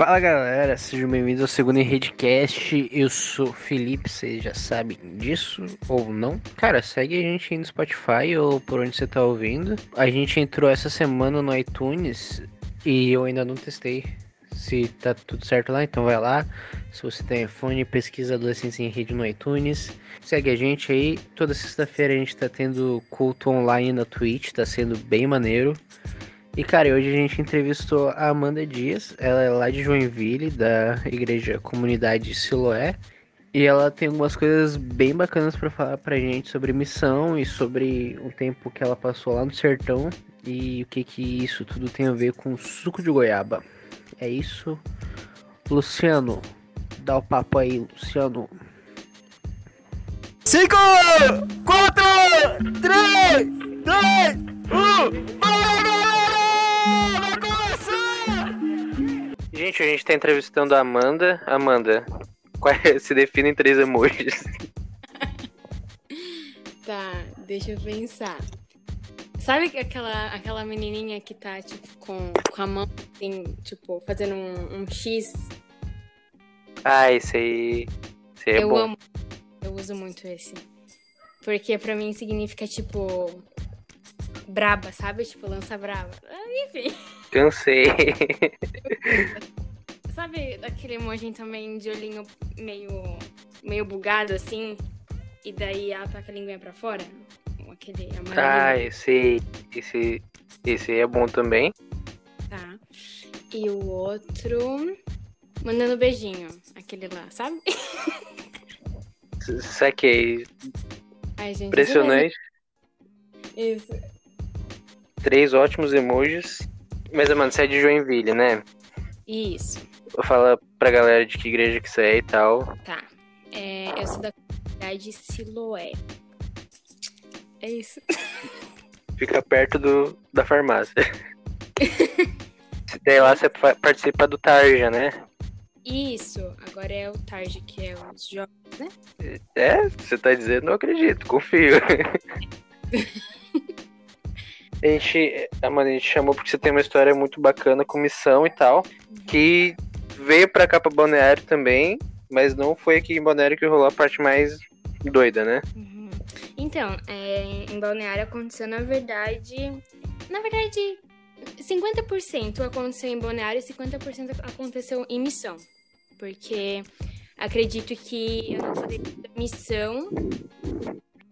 Fala galera, sejam bem-vindos ao segundo Redcast. Eu sou Felipe, vocês já sabem disso ou não? Cara, segue a gente aí no Spotify ou por onde você tá ouvindo. A gente entrou essa semana no iTunes e eu ainda não testei se tá tudo certo lá, então vai lá. Se você tem iPhone, pesquisa Adolescência em Rede no iTunes. Segue a gente aí. Toda sexta-feira a gente tá tendo culto online na Twitch, tá sendo bem maneiro. E cara, hoje a gente entrevistou a Amanda Dias, ela é lá de Joinville, da igreja Comunidade Siloé. E ela tem algumas coisas bem bacanas para falar pra gente sobre missão e sobre o tempo que ela passou lá no sertão e o que que isso tudo tem a ver com suco de goiaba. É isso. Luciano, dá o papo aí, Luciano. 5, 4, 3, 2, 1, Vai Gente, a gente tá entrevistando a Amanda. Amanda, qual é, se define em três emojis. Tá, deixa eu pensar. Sabe aquela, aquela menininha que tá, tipo, com, com a mão, assim, tipo, fazendo um, um X? Ah, esse aí. Esse aí é eu bom. amo. Eu uso muito esse. Porque pra mim significa, tipo, braba, sabe? Tipo, lança braba. Ah, Enfim. Cansei. Sabe aquele emoji também de olhinho meio, meio bugado, assim? E daí ela com a linguinha pra fora? Aquele ah, amarelinho. esse, esse, esse aí é bom também. Tá. E o outro... Mandando beijinho. Aquele lá, sabe? Saquei. Ai, gente. Impressionante. Isso. Três ótimos emojis. Mas, mano, você é de Joinville, né? Isso. Vou falar pra galera de que igreja que você é e tal. Tá. É, eu sou da comunidade Siloé. É isso. Fica perto do, da farmácia. Daí lá você participa do Tarja, né? Isso. Agora é o Tarde, que é os jogos. É, você tá dizendo, eu acredito, confio. a gente, a mano, a gente chamou porque você tem uma história muito bacana com missão e tal, que veio pra cá pra Balneário também, mas não foi aqui em Balneário que rolou a parte mais doida, né? Uhum. Então, é, em Balneário aconteceu, na verdade. Na verdade, 50% aconteceu em Balneário e 50% aconteceu em missão. Porque acredito que eu não poderia ter missão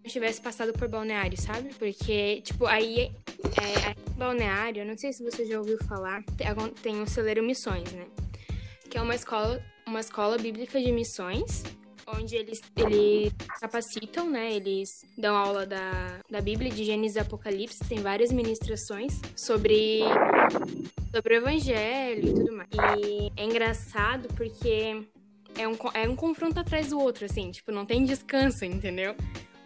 eu tivesse passado por Balneário, sabe? Porque, tipo, aí, é, em Balneário, não sei se você já ouviu falar, tem- o Celeiro Missões, né? Que é uma escola, uma escola bíblica de missões onde eles, eles capacitam, né? Eles dão aula da, da Bíblia, de Gênesis e Apocalipse, tem várias ministrações sobre, sobre o Evangelho e tudo mais. E é engraçado porque é um, é um confronto atrás do outro, assim, tipo, não tem descanso, entendeu?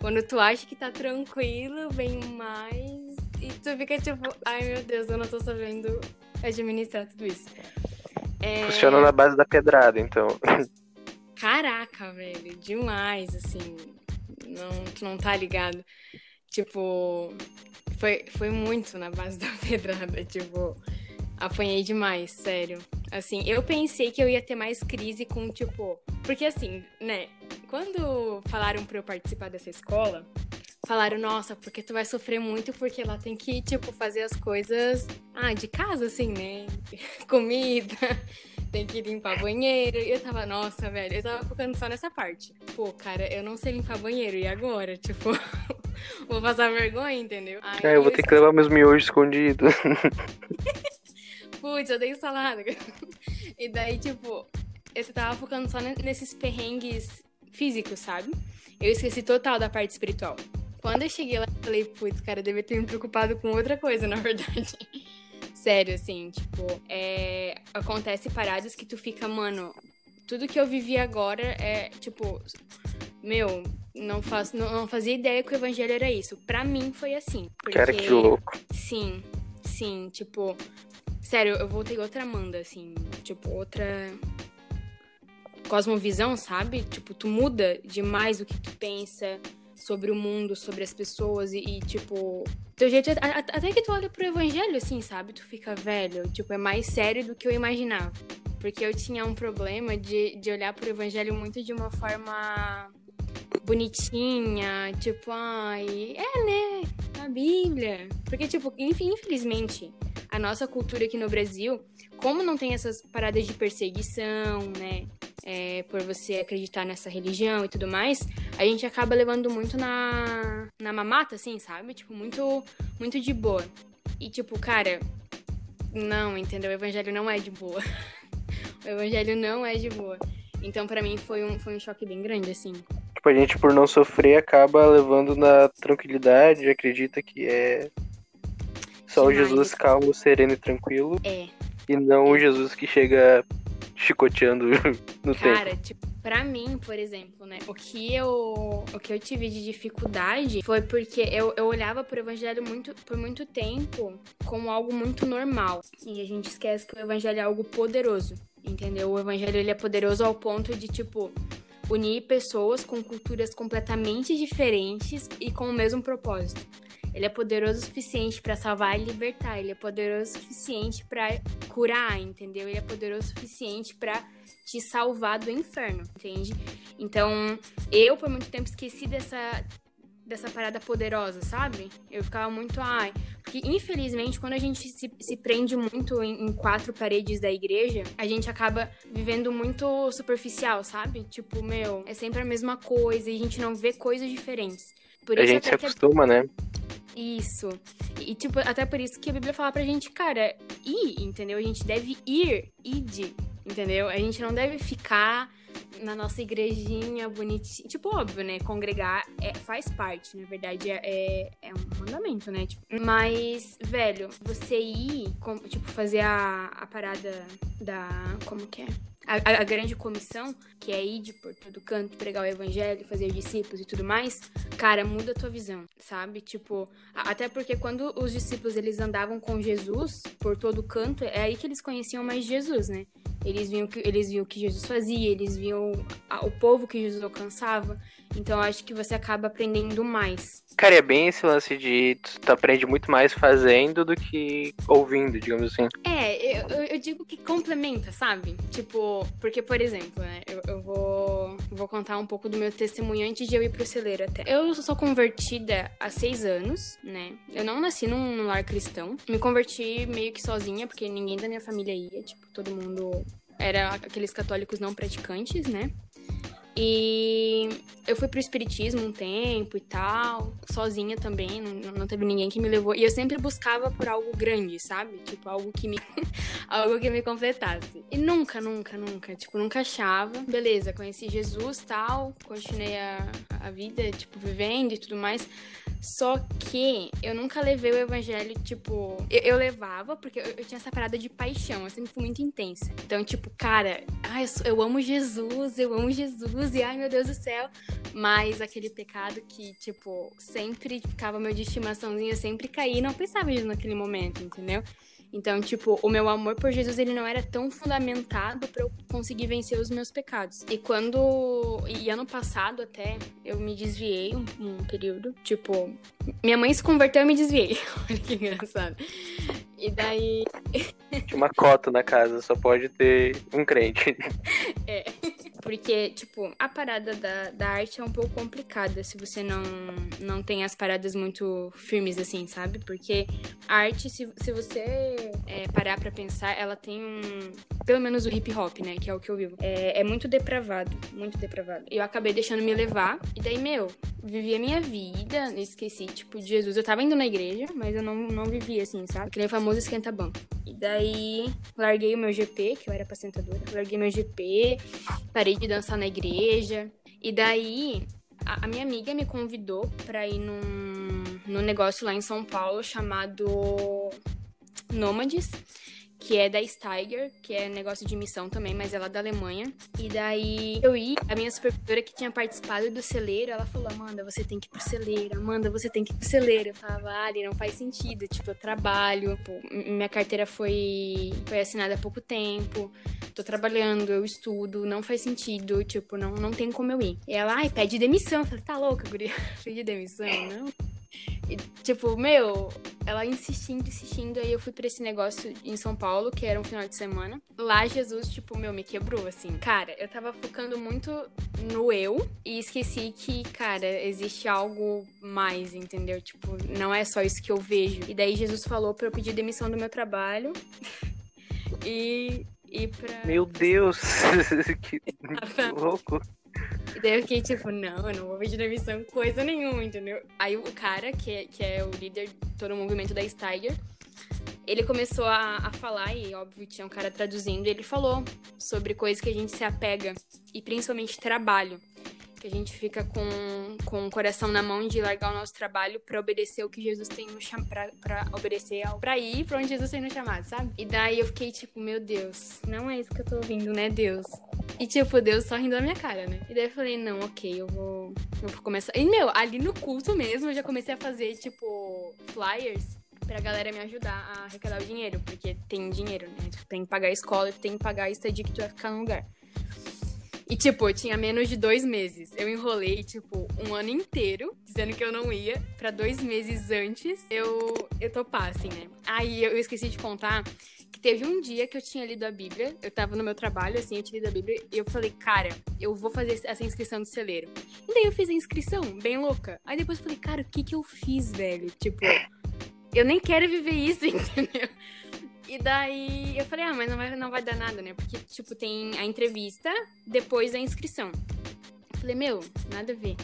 Quando tu acha que tá tranquilo, vem mais. E tu fica tipo, ai meu Deus, eu não tô sabendo administrar tudo isso. É... Funciona na base da pedrada, então. Caraca, velho, demais, assim. Não, tu não tá ligado. Tipo, foi, foi muito na base da pedrada, tipo, apanhei demais, sério. Assim, eu pensei que eu ia ter mais crise com, tipo. Porque assim, né? Quando falaram pra eu participar dessa escola, falaram, nossa, porque tu vai sofrer muito, porque ela tem que, tipo, fazer as coisas. Ah, de casa, assim, né? Comida tem que limpar banheiro. E eu tava, nossa, velho, eu tava focando só nessa parte. Pô, cara, eu não sei limpar banheiro, e agora? Tipo, vou passar vergonha, entendeu? Aí É, eu vou ter que levar meus miojos escondidos. Putz, eu dei salada. E daí, tipo, eu tava focando só ne- nesses perrengues físicos, sabe? Eu esqueci total da parte espiritual. Quando eu cheguei lá, eu falei, putz, cara, eu devia ter me preocupado com outra coisa, na verdade. Sério, assim, tipo, é... acontece paradas que tu fica, mano, tudo que eu vivi agora é, tipo, meu, não, faço, não, não fazia ideia que o evangelho era isso. Pra mim foi assim. Porque... Cara, que louco. Sim, sim, tipo, sério, eu voltei outra Amanda, assim, tipo, outra cosmovisão, sabe? Tipo, tu muda demais o que tu pensa sobre o mundo, sobre as pessoas e, e, tipo, teu jeito, a- a- até que tu olha pro evangelho, assim, sabe? Tu fica velho, tipo, é mais sério do que eu imaginava. Porque eu tinha um problema de, de olhar pro evangelho muito de uma forma bonitinha, tipo, ai, é, né? A Bíblia. Porque, tipo, infelizmente, a nossa cultura aqui no Brasil, como não tem essas paradas de perseguição, né? É, por você acreditar nessa religião e tudo mais, a gente acaba levando muito na, na mamata, assim, sabe? Tipo, muito, muito de boa. E, tipo, cara, não, entendeu? O evangelho não é de boa. o evangelho não é de boa. Então, para mim, foi um, foi um choque bem grande, assim. Tipo, a gente, por não sofrer, acaba levando na tranquilidade, acredita que é só Demais. o Jesus calmo, sereno e tranquilo. É. E não o Jesus que chega chicoteando no Cara, tempo. tipo, pra mim, por exemplo, né? O que eu, o que eu tive de dificuldade foi porque eu, eu olhava pro evangelho muito, por muito tempo como algo muito normal. E a gente esquece que o evangelho é algo poderoso. Entendeu? O evangelho ele é poderoso ao ponto de, tipo, unir pessoas com culturas completamente diferentes e com o mesmo propósito. Ele é poderoso o suficiente para salvar e libertar. Ele é poderoso o suficiente para curar, entendeu? Ele é poderoso o suficiente para te salvar do inferno, entende? Então, eu por muito tempo esqueci dessa dessa parada poderosa, sabe? Eu ficava muito, ai. Porque, infelizmente, quando a gente se, se prende muito em, em, quatro paredes da igreja, a gente acaba vivendo muito superficial, sabe? Tipo, meu, é sempre a mesma coisa e a gente não vê coisas diferentes. Por a gente se acostuma, né? Isso. E, tipo, até por isso que a Bíblia fala pra gente, cara, ir, entendeu? A gente deve ir, ide, entendeu? A gente não deve ficar na nossa igrejinha bonitinha. Tipo, óbvio, né? Congregar é, faz parte, na verdade, é, é, é um mandamento, né? Tipo, mas, velho, você ir, tipo, fazer a, a parada da. Como que é? A, a, grande comissão, que é ir por todo canto, pregar o evangelho, fazer discípulos e tudo mais, cara, muda a tua visão, sabe? Tipo, até porque quando os discípulos eles andavam com Jesus por todo canto, é aí que eles conheciam mais Jesus, né? Eles viam que eles viam o que Jesus fazia, eles viam o povo que Jesus alcançava. Então acho que você acaba aprendendo mais. Cara, é bem esse lance de tu aprende muito mais fazendo do que ouvindo, digamos assim. É, eu, eu digo que complementa, sabe? Tipo, porque, por exemplo, né, eu, eu, vou, vou contar um pouco do meu testemunho antes de eu ir pro celeiro até. Eu sou convertida há seis anos, né? Eu não nasci num, num lar cristão. Me converti meio que sozinha, porque ninguém da minha família ia, tipo, todo mundo era aqueles católicos não praticantes, né? E eu fui pro espiritismo um tempo e tal, sozinha também, não, não teve ninguém que me levou. E eu sempre buscava por algo grande, sabe? Tipo, algo que me algo que me completasse. E nunca, nunca, nunca, tipo, nunca achava. Beleza, conheci Jesus, tal, continuei a, a vida, tipo, vivendo e tudo mais. Só que eu nunca levei o evangelho, tipo. Eu, eu levava, porque eu, eu, tinha essa parada de paixão, eu sempre fui muito intensa. Então, tipo, cara, ai, eu, eu amo Jesus, eu amo Jesus, e ai meu Deus do céu. Mas aquele pecado que, tipo, sempre ficava meu de estimaçãozinha, sempre caí e não pensava nisso naquele momento, entendeu? Então, tipo, o meu amor por Jesus, ele não era tão fundamentado para eu conseguir vencer os meus pecados. E quando. E ano passado até, eu me desviei um, um período. Tipo, minha mãe se converteu e eu me desviei. Olha que engraçado. E daí. Tinha uma cota na casa, só pode ter um crente. É. Porque, tipo, a parada da, da arte é um pouco complicada se você não, não tem as paradas muito firmes, assim, sabe? Porque a arte, se, se você é, parar pra pensar, ela tem um. Pelo menos o hip hop, né? Que é o que eu vivo. É, é muito depravado. Muito depravado. Eu acabei deixando me levar. E daí, meu, vivi a minha vida. Esqueci, tipo, de Jesus. Eu tava indo na igreja, mas eu não, não vivia assim, sabe? Que nem o famoso esquenta-banco. E daí, larguei o meu GP, que eu era pacientadora. Larguei meu GP, parei de dançar na igreja. E daí, a, a minha amiga me convidou pra ir num, num negócio lá em São Paulo chamado Nômades que é da Steiger, que é negócio de missão também, mas ela é da Alemanha. E daí eu ia, a minha supervisora que tinha participado do celeiro, ela falou: Amanda, você tem que ir pro celeiro, Amanda, você tem que ir pro celeiro. Eu falava, Ali, não faz sentido. Tipo, eu trabalho, pô, minha carteira foi, foi assinada há pouco tempo, tô trabalhando, eu estudo, não faz sentido, tipo, não, não tem como eu ir. E ela, ai, pede demissão. Eu falei, tá louca, guria? Pede demissão, não? E, tipo, meu, ela insistindo, insistindo. Aí eu fui pra esse negócio em São Paulo, que era um final de semana. Lá, Jesus, tipo, meu, me quebrou, assim. Cara, eu tava focando muito no eu e esqueci que, cara, existe algo mais, entendeu? Tipo, não é só isso que eu vejo. E daí Jesus falou pra eu pedir demissão do meu trabalho. e. Pra. Meu Deus! que louco! E daí eu fiquei tipo, não, eu não vou pedir demissão coisa nenhuma, entendeu? Aí o cara, que é, que é o líder de todo o movimento da Steiger, ele começou a, a falar, e óbvio tinha um cara traduzindo, e ele falou sobre coisas que a gente se apega, e principalmente trabalho que a gente fica com, com o coração na mão de largar o nosso trabalho para obedecer o que Jesus tem no chamado, para obedecer ao para ir para onde Jesus tem no chamado, sabe? E daí eu fiquei tipo, meu Deus, não é isso que eu tô ouvindo, né, Deus? E tipo, Deus só rindo da minha cara, né? E daí eu falei, não, ok, eu vou, eu vou começar. E meu, ali no culto mesmo, eu já comecei a fazer, tipo, flyers pra galera me ajudar a arrecadar o dinheiro, porque tem dinheiro, né? Tu tem que pagar a escola, tu tem que pagar a estadia que tu vai ficar no lugar. E, tipo, eu tinha menos de dois meses. Eu enrolei, tipo, um ano inteiro, dizendo que eu não ia, para dois meses antes eu, eu topar, assim, né? Aí eu esqueci de contar que teve um dia que eu tinha lido a Bíblia, eu tava no meu trabalho, assim, eu tinha lido a Bíblia, e eu falei, cara, eu vou fazer essa inscrição do celeiro. E daí eu fiz a inscrição, bem louca. Aí depois eu falei, cara, o que que eu fiz, velho? Tipo, eu nem quero viver isso, entendeu? E daí eu falei, ah, mas não vai, não vai dar nada, né? Porque, tipo, tem a entrevista depois da inscrição. Eu falei, meu, nada a ver.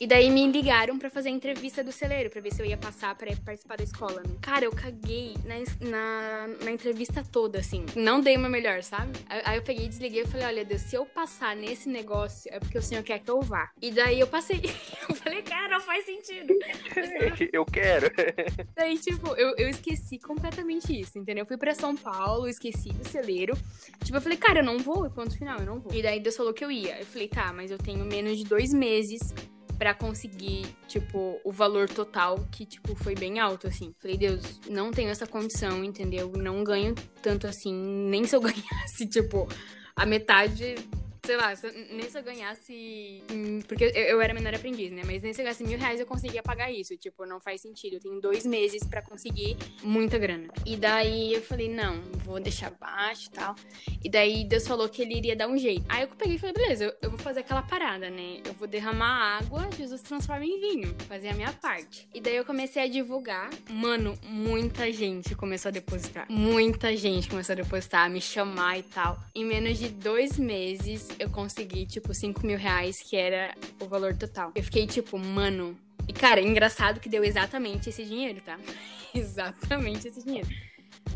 E daí me ligaram para fazer a entrevista do celeiro, para ver se eu ia passar para participar da escola. Né? Cara, eu caguei na, na, na, entrevista toda, assim. Não dei uma melhor, sabe? Aí eu peguei, desliguei e falei: olha, Deus, se eu passar nesse negócio, é porque o senhor quer que eu vá. E daí eu passei. eu falei, cara, não faz sentido. eu quero. Daí, tipo, eu, eu esqueci completamente isso, entendeu? Eu fui pra São Paulo, esqueci do celeiro. Tipo, eu falei, cara, eu não vou, ponto final, eu não vou. E daí Deus falou que eu ia. Eu falei, tá, mas eu tenho menos de dois meses para conseguir, tipo, o valor total, que, tipo, foi bem alto, assim. Falei, Deus, não tenho essa condição, entendeu? Não ganho tanto assim, nem se eu ganhasse, tipo, a metade sei lá, nem se eu ganhasse. Porque eu, era menor aprendiz, né? Mas nem se eu ganhasse mil reais eu conseguia pagar isso. Tipo, não faz sentido. Eu tenho dois meses para conseguir muita grana. E daí eu falei, não, vou deixar baixo e tal. E daí Deus falou que ele iria dar um jeito. Aí eu peguei e falei, beleza, eu, eu vou fazer aquela parada, né? Eu vou derramar água, Jesus transforma em vinho. Fazer a minha parte. E daí eu comecei a divulgar. Mano, muita gente começou a depositar. Muita gente começou a depositar, a me chamar e tal. Em menos de dois meses, eu consegui, tipo, 5 mil reais, que era o valor total. Eu fiquei, tipo, mano. E, cara, engraçado que deu exatamente esse dinheiro, tá? exatamente esse dinheiro.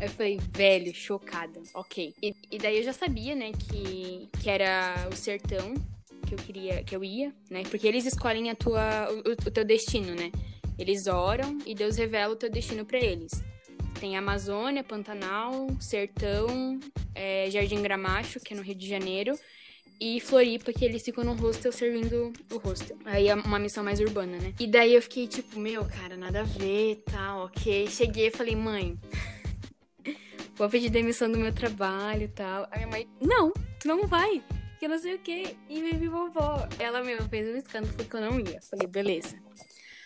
Eu falei, velho, chocada. Ok. E, e, daí eu já sabia, né, que, que era o sertão que eu queria, que eu ia, né? Porque eles escolhem a tua, o, o teu destino, né? Eles oram e Deus revela o teu destino para eles. Tem Amazônia, Pantanal, Sertão, é, Jardim Gramacho, que é no Rio de Janeiro, e Floripa, que eles ficam no hostel servindo o hostel. Aí é uma missão mais urbana, né? E daí eu fiquei tipo, meu, cara, nada a ver, tal, ok. Cheguei e falei, mãe, vou pedir demissão do meu trabalho e tal. A minha mãe, não, tu não vai, que eu não sei o quê. E vive vovó. Ela, meu, fez um escândalo porque eu não ia. Falei, beleza.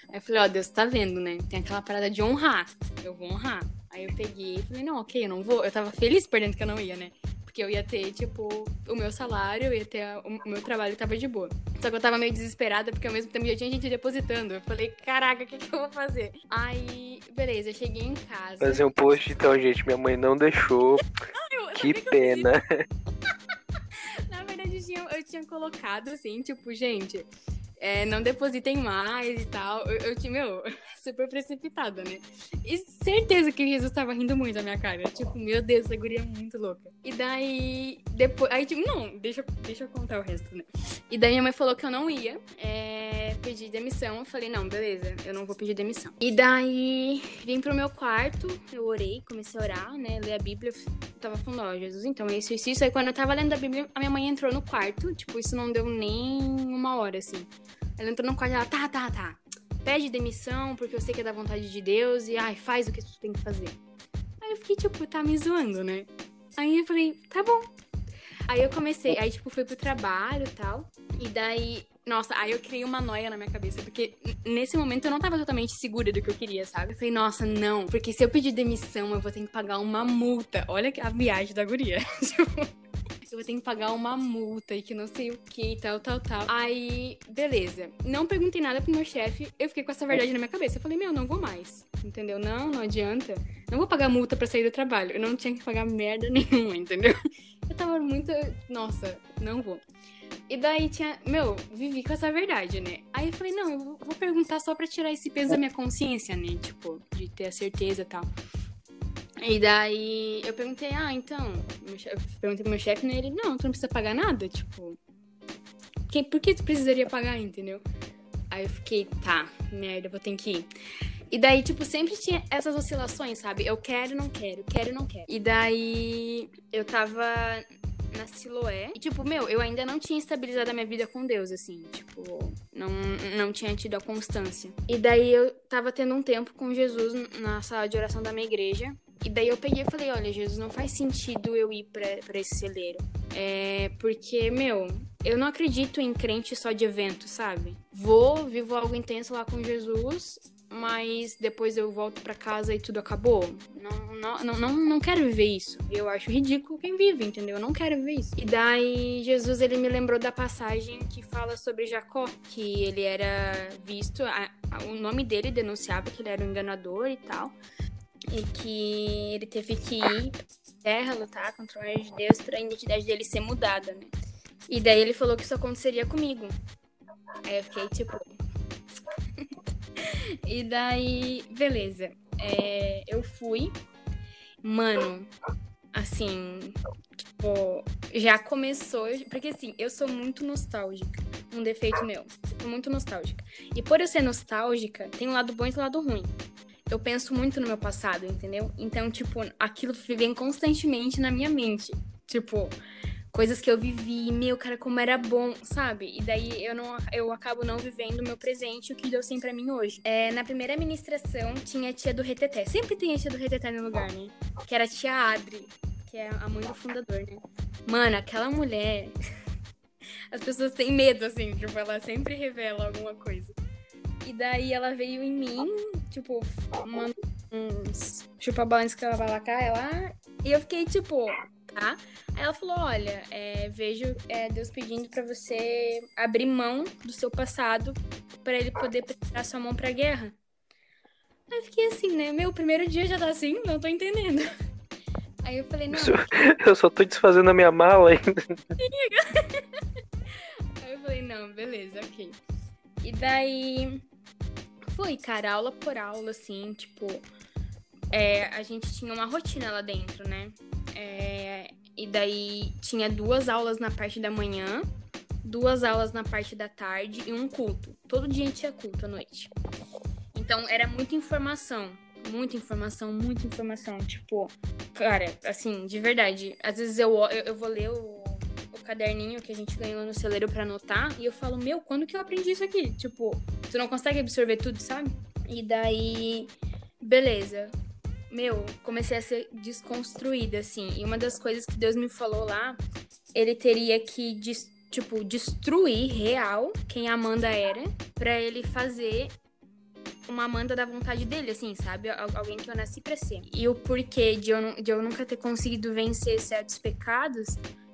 Aí eu falei, ó, Deus tá vendo, né? Tem aquela parada de honrar. Eu vou honrar. Aí eu peguei e falei, não, ok, eu não vou. Eu tava feliz perdendo que eu não ia, né? Porque eu ia ter, tipo, o meu salário, eu ia ter a, o meu trabalho tava de boa. Só que eu tava meio desesperada, porque ao mesmo tempo já tinha gente depositando. Eu falei, caraca, o que, que eu vou fazer? Aí, beleza, eu cheguei em casa. Fazer um post, então, gente, minha mãe não deixou. Não, eu, que pena. Na verdade, eu tinha, eu tinha colocado assim, tipo, gente, é, não depositem mais e tal. Eu, eu meu, super precipitada, né? E certeza que Jesus tava rindo muito da minha cara. Tipo, meu Deus, essa guria é muito louca. E daí, depois. Aí, tipo, não, deixa, deixa eu contar o resto, né? E daí minha mãe falou que eu não ia é, pedir demissão. Eu falei, não, beleza, eu não vou pedir demissão. E daí, vim pro meu quarto, eu orei, comecei a orar, né? Ler a Bíblia. Eu tava falando, ó, oh, Jesus, então é isso, isso, isso. Aí quando eu tava lendo a Bíblia, a minha mãe entrou no quarto. Tipo, isso não deu nem uma hora, assim. Ela entrou no quarto e ela, tá, tá, tá. Pede demissão, porque eu sei que é da vontade de Deus, e ai, faz o que tu tem que fazer. Aí eu fiquei, tipo, tá me zoando, né? Aí eu falei, tá bom. Aí eu comecei, aí, tipo, fui pro trabalho e tal. E daí Nossa, aí eu criei uma noia na minha cabeça, porque nesse momento eu não tava totalmente segura do que eu queria, sabe? Eu falei, nossa, não, porque se eu pedir demissão, eu vou ter que pagar uma multa. Olha a viagem da guria. Tipo, eu vou ter que pagar uma multa e que não sei o que, tal, tal, tal. Aí, beleza. Não perguntei nada pro meu chefe, eu fiquei com essa verdade na minha cabeça. Eu falei, meu, não vou mais. Entendeu? Não, não adianta. Não vou pagar multa pra sair do trabalho. Eu não tinha que pagar merda nenhuma, entendeu? Eu tava muito. Nossa, não vou. E daí tinha. Meu, vivi com essa verdade, né? Aí eu falei, não, eu vou perguntar só pra tirar esse peso da minha consciência, né? Tipo, de ter a certeza e tal. E daí eu perguntei, ah, então. Eu perguntei pro meu chefe, né? Ele, não, tu não precisa pagar nada, tipo. Que, por que tu precisaria pagar, entendeu? Aí eu fiquei, tá, merda, vou ter que ir. E daí, tipo, sempre tinha essas oscilações, sabe? Eu quero, não quero, quero, não quero. E daí eu tava na Siloé. E, tipo, meu, eu ainda não tinha estabilizado a minha vida com Deus, assim. Tipo, não, não tinha tido a constância. E daí eu tava tendo um tempo com Jesus na sala de oração da minha igreja. E daí eu peguei e falei, olha, Jesus, não faz sentido eu ir pra, pra esse celeiro. É porque, meu, eu não acredito em crente só de evento, sabe? Vou, vivo algo intenso lá com Jesus, mas depois eu volto para casa e tudo acabou. Não, não, não, não, quero viver isso. Eu acho ridículo quem vive, entendeu? Eu não quero viver isso. E daí Jesus ele me lembrou da passagem que fala sobre Jacó, que ele era visto, a, a, o nome dele denunciava que ele era um enganador e tal e que ele teve que ir terra lutar contra o anjo de Deus para a identidade dele ser mudada, né? E daí ele falou que isso aconteceria comigo. Aí eu fiquei tipo. e daí, beleza. É, eu fui. Mano, assim, tipo, já começou. Porque assim, eu sou muito nostálgica. Um defeito meu. Eu sou muito nostálgica. E por eu ser nostálgica, tem um lado bom e um lado ruim eu penso muito no meu passado, entendeu? Então, tipo, aquilo vem constantemente na minha mente. Tipo, coisas que eu vivi, meu, cara, como era bom, sabe? E daí eu não eu acabo não vivendo o meu presente, o que deu sim para mim hoje. É, na primeira administração tinha a tia do Reteté. Sempre tem a tia do Reteté no lugar, né? Que era a tia Adri, que é a mãe do fundador, né? Mano, aquela mulher. As pessoas têm medo, assim, tipo, ela sempre revela alguma coisa. E daí ela veio em mim, tipo, mandou uns chupa-balões que ela vai lá ela. E eu fiquei, tipo, tá? Aí ela falou: olha, é, vejo é, Deus pedindo para você abrir mão do seu passado para ele poder preparar sua mão pra guerra. Aí eu fiquei assim, né? Meu primeiro dia já tá assim, não tô entendendo. Aí eu falei, não. Eu só tô desfazendo a minha mala ainda. Aí eu falei, não, beleza, ok. E daí foi, cara, aula por aula, assim, tipo. É, a gente tinha uma rotina lá dentro, né? É, e daí tinha duas aulas na parte da manhã, duas aulas na parte da tarde e um culto. Todo dia tinha culto à noite. Então era muita informação, muita informação, muita informação. Tipo, cara, assim, de verdade. Às vezes eu, eu, eu vou ler o caderninho que a gente ganhou no celeiro para anotar e eu falo, meu, quando que eu aprendi isso aqui? Tipo, tu não consegue absorver tudo, sabe? E daí, beleza. Meu, comecei a ser desconstruída, assim. E uma das coisas que Deus me falou lá, ele teria que, tipo, destruir real quem Amanda era, para ele fazer uma Amanda da vontade dele, assim, sabe? Alguém que eu nasci pra ser. E o porquê de eu, de eu nunca ter conseguido vencer certos pecados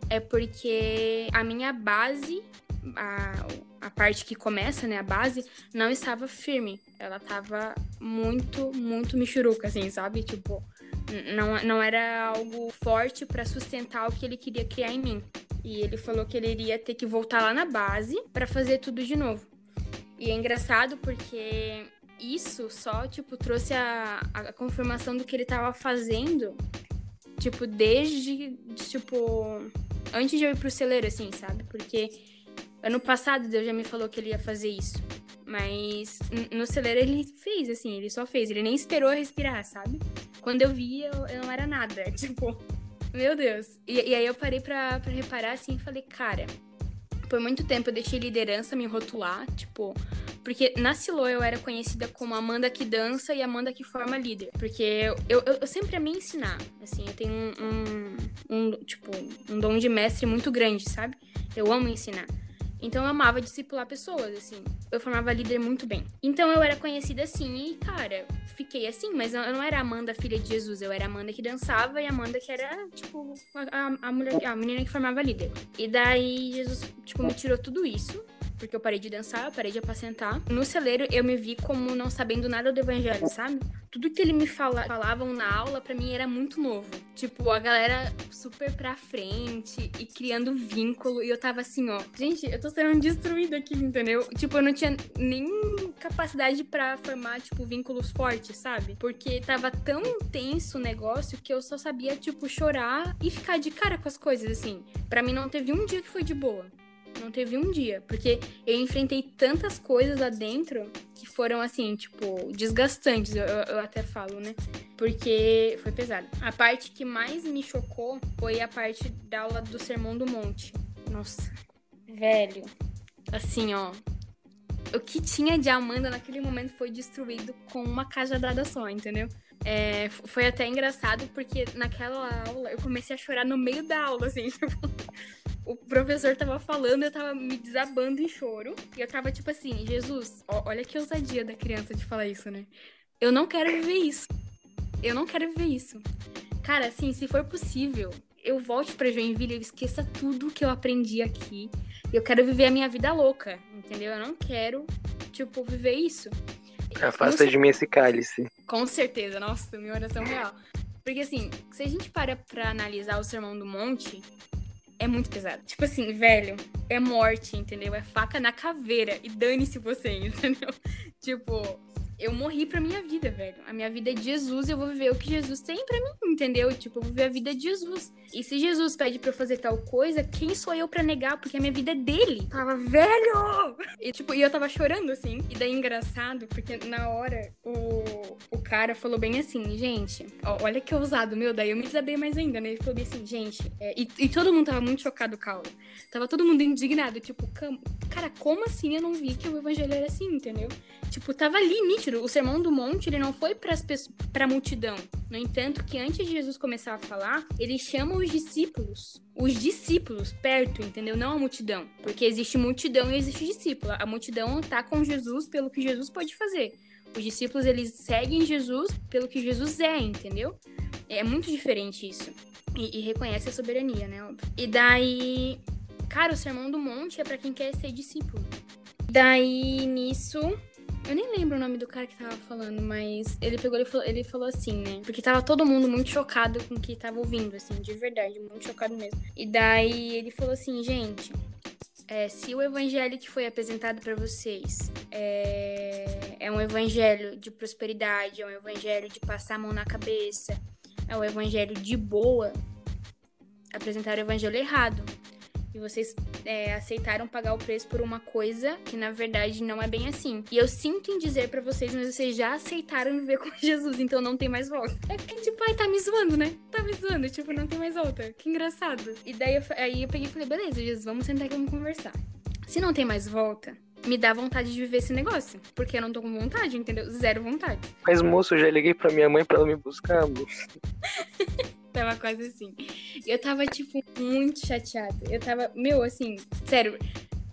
é porque a minha base, a, a parte que começa, né, a base, não estava firme. Ela estava muito, muito michuruca, assim, sabe? Tipo, não, não era algo forte para sustentar o que ele queria criar em mim. E ele falou que ele iria ter que voltar lá na base para fazer tudo de novo. E é engraçado porque isso só, tipo, trouxe a, a confirmação do que ele estava fazendo, tipo, desde, tipo, antes de eu ir pro celeiro, assim, sabe? Porque ano passado Deus já me falou que ele ia fazer isso. Mas no celeiro ele fez, assim, ele só fez. Ele nem esperou respirar, sabe? Quando eu vi, eu, eu não era nada. Tipo, meu Deus. E, e aí eu parei pra, pra reparar, assim, e falei, cara, por muito tempo eu deixei liderança me rotular, tipo. Porque na Silo eu era conhecida como Amanda que dança e Amanda que forma líder. Porque eu, eu, eu sempre amei ensinar. Assim, eu tenho um, um, um, tipo, um dom de mestre muito grande, sabe? Eu amo ensinar. Então eu amava discipular pessoas, assim. Eu formava líder muito bem. Então eu era conhecida assim e, cara, fiquei assim, mas eu não era a Amanda, filha de Jesus. Eu era a Amanda que dançava e a Amanda que era, tipo, a, a, mulher, a menina que formava líder. E daí Jesus, tipo, me tirou tudo isso porque eu parei de dançar, eu parei de apacentar. No celeiro, eu me vi como não sabendo nada do evangelho, sabe? Tudo que ele me fala, falavam na aula, para mim, era muito novo. Tipo, a galera super pra frente e criando vínculo. E eu tava assim, ó. Gente, eu tô sendo destruída aqui, entendeu? Tipo, eu não tinha nem capacidade para formar, tipo, vínculos fortes, sabe? Porque tava tão intenso o negócio que eu só sabia, tipo, chorar e ficar de cara com as coisas, assim. para mim, não teve um dia que foi de boa. Não teve um dia. Porque eu enfrentei tantas coisas lá dentro que foram, assim, tipo, desgastantes, eu, eu, até falo, né? Porque foi pesado. A parte que mais me chocou foi a parte da aula do Sermão do Monte. Nossa, velho. Assim, ó. O que tinha de Amanda naquele momento foi destruído com uma cajadada só, entendeu? É, foi até engraçado porque naquela aula eu comecei a chorar no meio da aula, assim, tipo, o professor tava falando, eu tava me desabando em choro. E eu tava tipo assim, Jesus, ó, olha que ousadia da criança de falar isso, né? Eu não quero viver isso. Eu não quero viver isso. Cara, assim, se for possível, eu volte pra Joinville, eu esqueça tudo que eu aprendi aqui. Eu quero viver a minha vida louca, entendeu? Eu não quero, tipo, viver isso. Afasta de mim esse cálice. Com certeza, nossa, minha oração real. Porque assim, se a gente para pra analisar o Sermão do Monte, é muito pesado. Tipo assim, velho, é morte, entendeu? É faca na caveira. E dane-se você, entendeu? tipo, eu morri pra minha vida, velho. A minha vida é de Jesus, eu vou viver o que Jesus tem pra mim, entendeu? Tipo, eu vou viver a vida de Jesus. E se Jesus pede pra eu fazer tal coisa, quem sou eu pra negar? Porque a minha vida é dele. Tava velho! E tipo, e eu tava chorando, assim. E daí engraçado, porque na hora o, o cara falou bem assim, gente, ó, olha que ousado, meu. Daí eu me desabei mais ainda, né? Ele falou bem assim, gente. É, e, e, todo mundo tava muito chocado com a aula. Tava todo mundo indignado, tipo, cara, como assim eu não vi que o evangelho era assim, entendeu? Tipo, tava ali nítido. O sermão do monte, ele não foi para pra multidão. No entanto, que antes de Jesus começar a falar, ele chama os discípulos. Os discípulos perto, entendeu? Não a multidão. Porque existe multidão e existe discípulo. A multidão tá com Jesus pelo que Jesus pode fazer. Os discípulos, eles seguem Jesus pelo que Jesus é, entendeu? É muito diferente isso. E, e reconhece a soberania, né? E daí, cara, o sermão do monte é para quem quer ser discípulo. Daí, nisso, eu nem lembro o nome do cara que tava falando, mas ele pegou e falou, ele falou assim, né? Porque tava todo mundo muito chocado com o que tava ouvindo, assim, de verdade, muito chocado mesmo. E daí ele falou assim, gente, é, se o evangelho que foi apresentado para vocês é, é, um evangelho de prosperidade, é um evangelho de passar a mão na cabeça, é um evangelho de boa, apresentaram o evangelho errado e vocês é, aceitaram pagar o preço por uma coisa que na verdade não é bem assim. E eu sinto em dizer para vocês, mas vocês já aceitaram viver com Jesus, então não tem mais volta. É que tipo, ai, tá me zoando, né? Tá me zoando, tipo, não tem mais volta. Que engraçado. E daí eu, aí eu peguei e falei, beleza, Jesus, vamos sentar aqui e vamos conversar. Se não tem mais volta, me dá vontade de viver esse negócio. Porque eu não tô com vontade, entendeu? Zero vontade. Mas, moço, eu já liguei pra minha mãe pra ela me buscar, moço. tava quase assim. Eu tava, tipo, muito chateada. Eu tava, meu, assim, sério,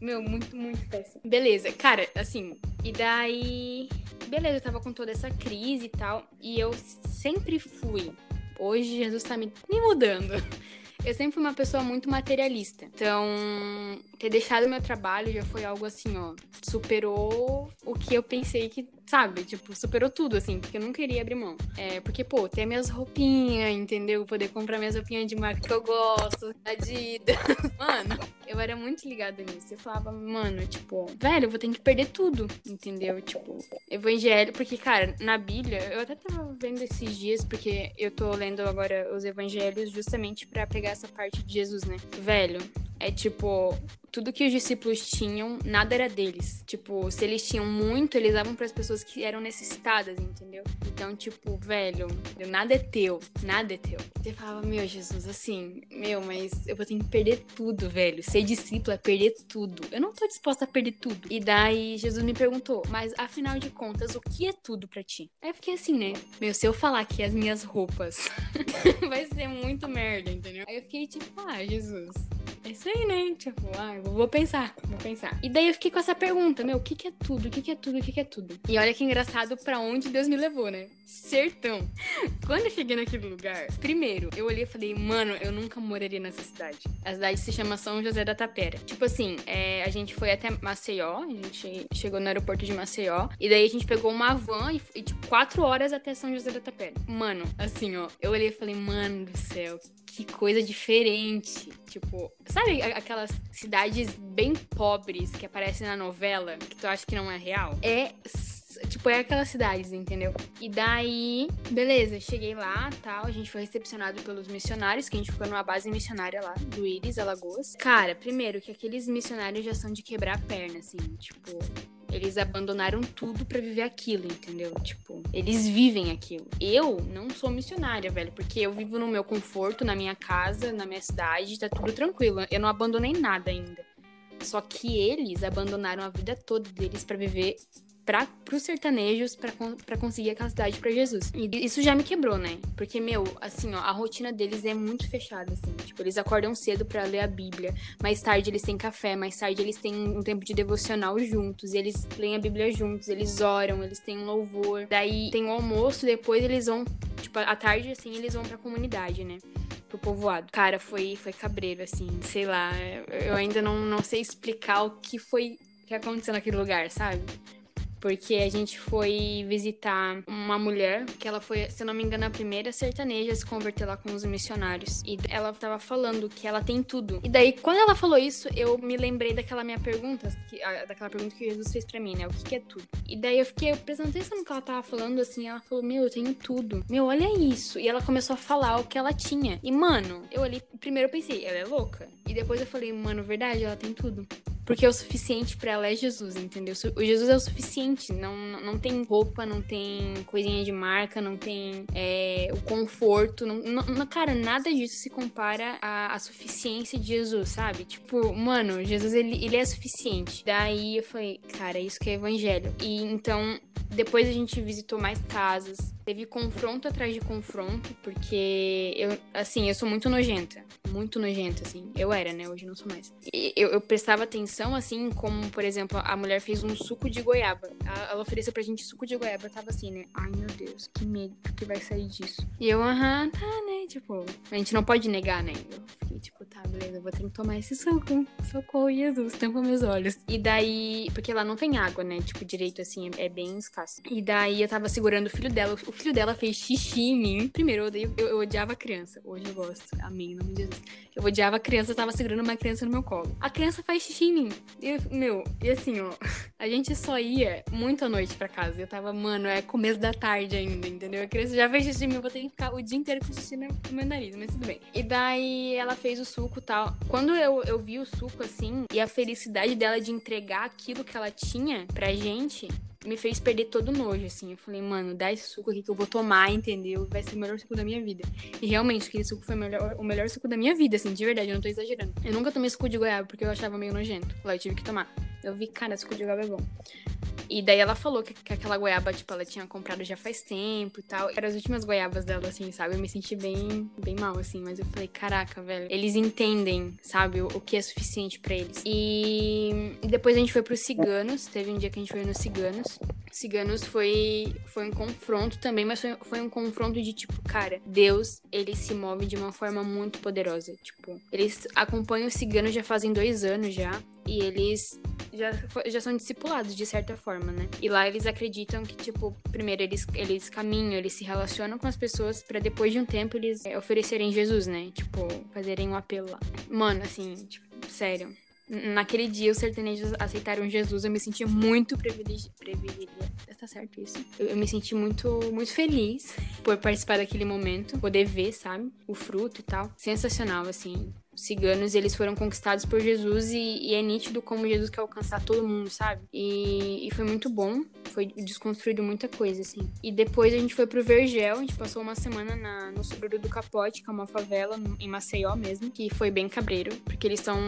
meu, muito, muito péssimo. Beleza, cara, assim, e daí. Beleza, eu tava com toda essa crise e tal. E eu sempre fui. Hoje Jesus tá me, me mudando. Eu sempre fui uma pessoa muito materialista. Então, ter deixado meu trabalho já foi algo assim, ó. Superou o que eu pensei que sabe? Tipo, superou tudo, assim, porque eu não queria abrir mão. É, porque, pô, ter minhas roupinhas, entendeu? Poder comprar minhas roupinhas de marca que eu gosto, Adidas. Mano, eu era muito ligada nisso. Eu falava, mano, tipo, velho, eu vou ter que perder tudo, entendeu? Tipo, evangelho, porque, cara, na Bíblia, eu até tava vendo esses dias, porque eu tô lendo agora os evangelhos justamente para pegar essa parte de Jesus, né? Velho, é tipo, tudo que os discípulos tinham, nada era deles. Tipo, se eles tinham muito, eles davam para as pessoas que eram necessitadas, entendeu? Então, tipo, velho, nada é teu, nada é teu. Você falava, meu Jesus, assim, meu, mas eu vou ter que perder tudo, velho. Ser discípulo é perder tudo. Eu não tô disposta a perder tudo. E daí Jesus me perguntou, mas afinal de contas, o que é tudo para ti? Aí eu fiquei assim, né? Meu, se eu falar que as minhas roupas vai ser muito merda, entendeu? Aí eu fiquei tipo, ah, Jesus é isso aí, né? Tipo, ah, vou pensar, vou pensar. E daí eu fiquei com essa pergunta, meu, o que que é tudo? O que que é tudo? O que que é tudo? E olha que engraçado pra onde Deus me levou, né? Sertão. Quando eu cheguei naquele lugar, primeiro, eu olhei e falei, mano, eu nunca moraria nessa cidade. A cidade se chama São José da Tapera. Tipo assim, é, a gente foi até Maceió, a gente chegou no aeroporto de Maceió, e daí a gente pegou uma van e, e tipo, quatro horas até São José da Tapera. Mano, assim, ó, eu olhei e falei, mano do céu, que coisa diferente. Tipo, sabe aquelas cidades bem pobres que aparecem na novela, que tu acha que não é real? É tipo, é aquelas cidades, entendeu? E daí, beleza, cheguei lá, tal, a gente foi recepcionado pelos missionários, que a gente ficou numa base missionária lá, do Iris, Alagoas. Cara, primeiro que aqueles missionários já são de quebrar a perna, assim, tipo, eles abandonaram tudo para viver aquilo, entendeu? Tipo, eles vivem aquilo. Eu não sou missionária, velho, porque eu vivo no meu conforto, na minha casa, na minha cidade, tá tudo tranquilo. Eu não abandonei nada ainda. Só que eles abandonaram a vida toda deles para viver para os sertanejos para conseguir aquela cidade para Jesus. E isso já me quebrou, né? Porque, meu, assim, ó, a rotina deles é muito fechada, assim. Tipo, eles acordam cedo para ler a Bíblia, mais tarde eles têm café, mais tarde eles têm um tempo de devocional juntos, eles leem a Bíblia juntos, eles oram, eles têm um louvor. Daí tem o almoço, depois eles vão, tipo, à tarde, assim, eles vão pra comunidade, né? pro povoado. Cara, foi, foi cabreiro, assim, sei lá. Eu ainda não, não sei explicar o que foi que aconteceu naquele lugar, sabe? Porque a gente foi visitar uma mulher que ela foi, se não me engano, a primeira sertaneja a se converter lá com os missionários. E ela tava falando que ela tem tudo. E daí, quando ela falou isso, eu me lembrei daquela minha pergunta, que, daquela pergunta que Jesus fez para mim, né? O que, que, é tudo? E daí eu fiquei prestando atenção no que ela tava falando, assim, ela falou, meu, eu tenho tudo. Meu, olha isso. E ela começou a falar o que ela tinha. E, mano, eu ali, primeiro eu pensei, ela é louca. E depois eu falei, mano, verdade, ela tem tudo. Porque é o suficiente para ela é Jesus, entendeu? O Jesus é o suficiente. Não, não tem roupa, não tem coisinha de marca, não tem é, o conforto. Não, não, cara, nada disso se compara à, à, suficiência de Jesus, sabe? Tipo, mano, Jesus, ele, ele é suficiente. Daí eu falei, cara, isso que é evangelho. E então, depois a gente visitou mais casas. Teve confronto atrás de confronto, porque eu, assim, eu sou muito nojenta. Muito nojenta, assim. Eu era, né? Hoje não sou mais. E eu, eu prestava atenção assim, como, por exemplo, a mulher fez um suco de goiaba. Ela ofereceu pra gente suco de goiaba. Eu tava assim, né? Ai, meu Deus, que medo que vai sair disso. E eu, aham, tá, né? Tipo, a gente não pode negar, né? Eu fiquei, tipo, tá, beleza, eu vou ter que tomar esse suco. Socorro, Jesus, tampa meus olhos. E daí, porque lá não tem água, né? Tipo, direito, assim, é, é bem escasso. E daí eu tava segurando o filho dela. O filho dela fez xixi em mim. Primeiro, eu, odeio, eu, eu odiava a criança. Hoje eu gosto. Amém, em nome de Jesus. Eu odiava a criança, eu tava segurando uma criança no meu colo. A criança faz xixi em mim. E, meu, e assim, ó, a gente só ia muito à noite pra casa. Eu tava, mano, é começo da tarde ainda, entendeu? A criança já fez xixi em mim, eu vou ter que ficar o dia inteiro com xixi no meu nariz, mas tudo bem. E daí ela fez o suco e tal. Quando eu, eu vi o suco assim, e a felicidade dela de entregar aquilo que ela tinha pra gente, me fez perder todo o nojo, assim. Eu falei, mano, dá esse suco aqui que eu vou tomar, entendeu? Vai ser o melhor suco da minha vida. E realmente, aquele suco foi o melhor, o melhor suco da minha vida, assim, de verdade, eu não tô exagerando. Eu nunca tomei suco de goiaba porque eu achava meio nojento. Lá eu tive que tomar. Eu vi, cara, suco de goiaba é bom. E daí ela falou que, que, aquela goiaba, tipo, ela tinha comprado já faz tempo e tal. Eram as últimas goiabas dela, assim, sabe? Eu me senti bem, bem mal, assim. Mas eu falei, caraca, velho. Eles entendem, sabe? O, o que é suficiente para eles. E, e, depois a gente foi pros ciganos. Teve um dia que a gente foi nos ciganos. Ciganos foi, foi um confronto também, mas foi, foi um confronto de tipo, cara, Deus, ele se move de uma forma muito poderosa. Tipo, eles acompanham os ciganos já fazem dois anos já. E eles já, já são discipulados, de certa forma, né? E lá eles acreditam que, tipo, primeiro eles, eles caminham, eles se relacionam com as pessoas para depois de um tempo eles é, oferecerem Jesus, né? Tipo, fazerem um apelo lá. Mano, assim, tipo, sério. Naquele dia, os sertanejos aceitaram Jesus. Eu me senti muito privilegiada. Privilegi... Tá certo isso? Eu, eu, me senti muito, muito feliz por participar daquele momento. Poder ver, sabe? O fruto e tal. Sensacional, assim ciganos eles foram conquistados por Jesus e, e, é nítido como Jesus quer alcançar todo mundo, sabe? E, e, foi muito bom, foi desconstruído muita coisa, assim. E depois a gente foi pro Vergel, a gente passou uma semana na, no Sobredo do Capote, que é uma favela em Maceió mesmo, que foi bem cabreiro, porque eles são,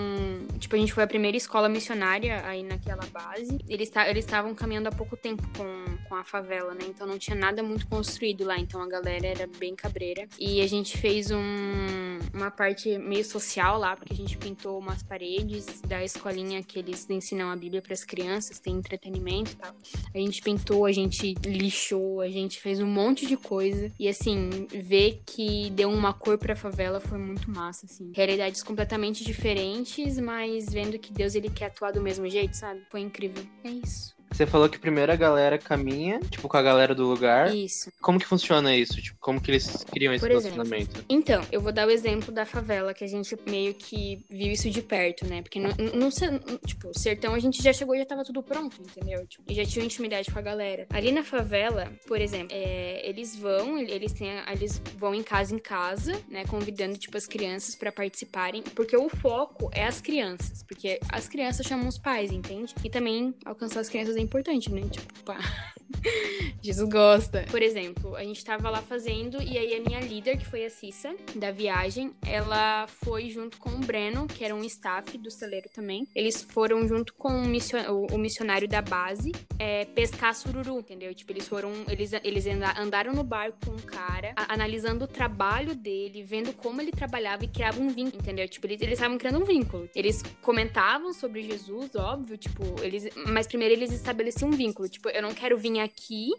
tipo, a gente foi a primeira escola missionária aí naquela base. Eles estavam caminhando há pouco tempo com, com a favela, né? Então não tinha nada muito construído lá, então a galera era bem cabreira. E a gente fez um, uma parte meio social especial lá, porque a gente pintou umas paredes da escolinha que eles ensinam a Bíblia para as crianças, tem entretenimento e tal. A gente pintou, a gente lixou, a gente fez um monte de coisa. E assim, ver que deu uma cor pra favela foi muito massa, assim. Realidades completamente diferentes, mas vendo que Deus ele quer atuar do mesmo jeito, sabe? Foi incrível. É isso. Você falou que primeiro a galera caminha, tipo, com a galera do lugar. Isso. Como que funciona isso? Tipo, como que eles criam esse Por exemplo, relacionamento? Então, eu vou dar o exemplo da favela, que a gente meio que viu isso de perto, né? Porque no, no, no tipo, sertão a gente já chegou e já tava tudo pronto, entendeu? Tipo, e já tinha intimidade com a galera. Ali na favela, por exemplo, é, eles vão, eles têm, eles vão em casa em casa, né? Convidando, tipo, as crianças pra participarem. Porque o foco é as crianças. Porque as crianças chamam os pais, entende? E também alcançar as crianças é importante, né? Tipo, pá. Jesus gosta. Por exemplo, a gente tava lá fazendo e aí a minha líder, que foi a Cissa, da viagem, ela foi junto com o Breno, que era um staff do celeiro também. Eles foram junto com o, missio- o- missionário da base é, pescar sururu, entendeu? Tipo, eles foram. Eles, eles anda- andaram no barco com um cara, a- analisando o trabalho dele, vendo como ele trabalhava e criava um vínculo, entendeu? Tipo, eles estavam criando um vínculo. Eles comentavam sobre Jesus, óbvio, tipo, eles. Mas primeiro eles estabeleciam um vínculo. Tipo, eu não quero vir aqui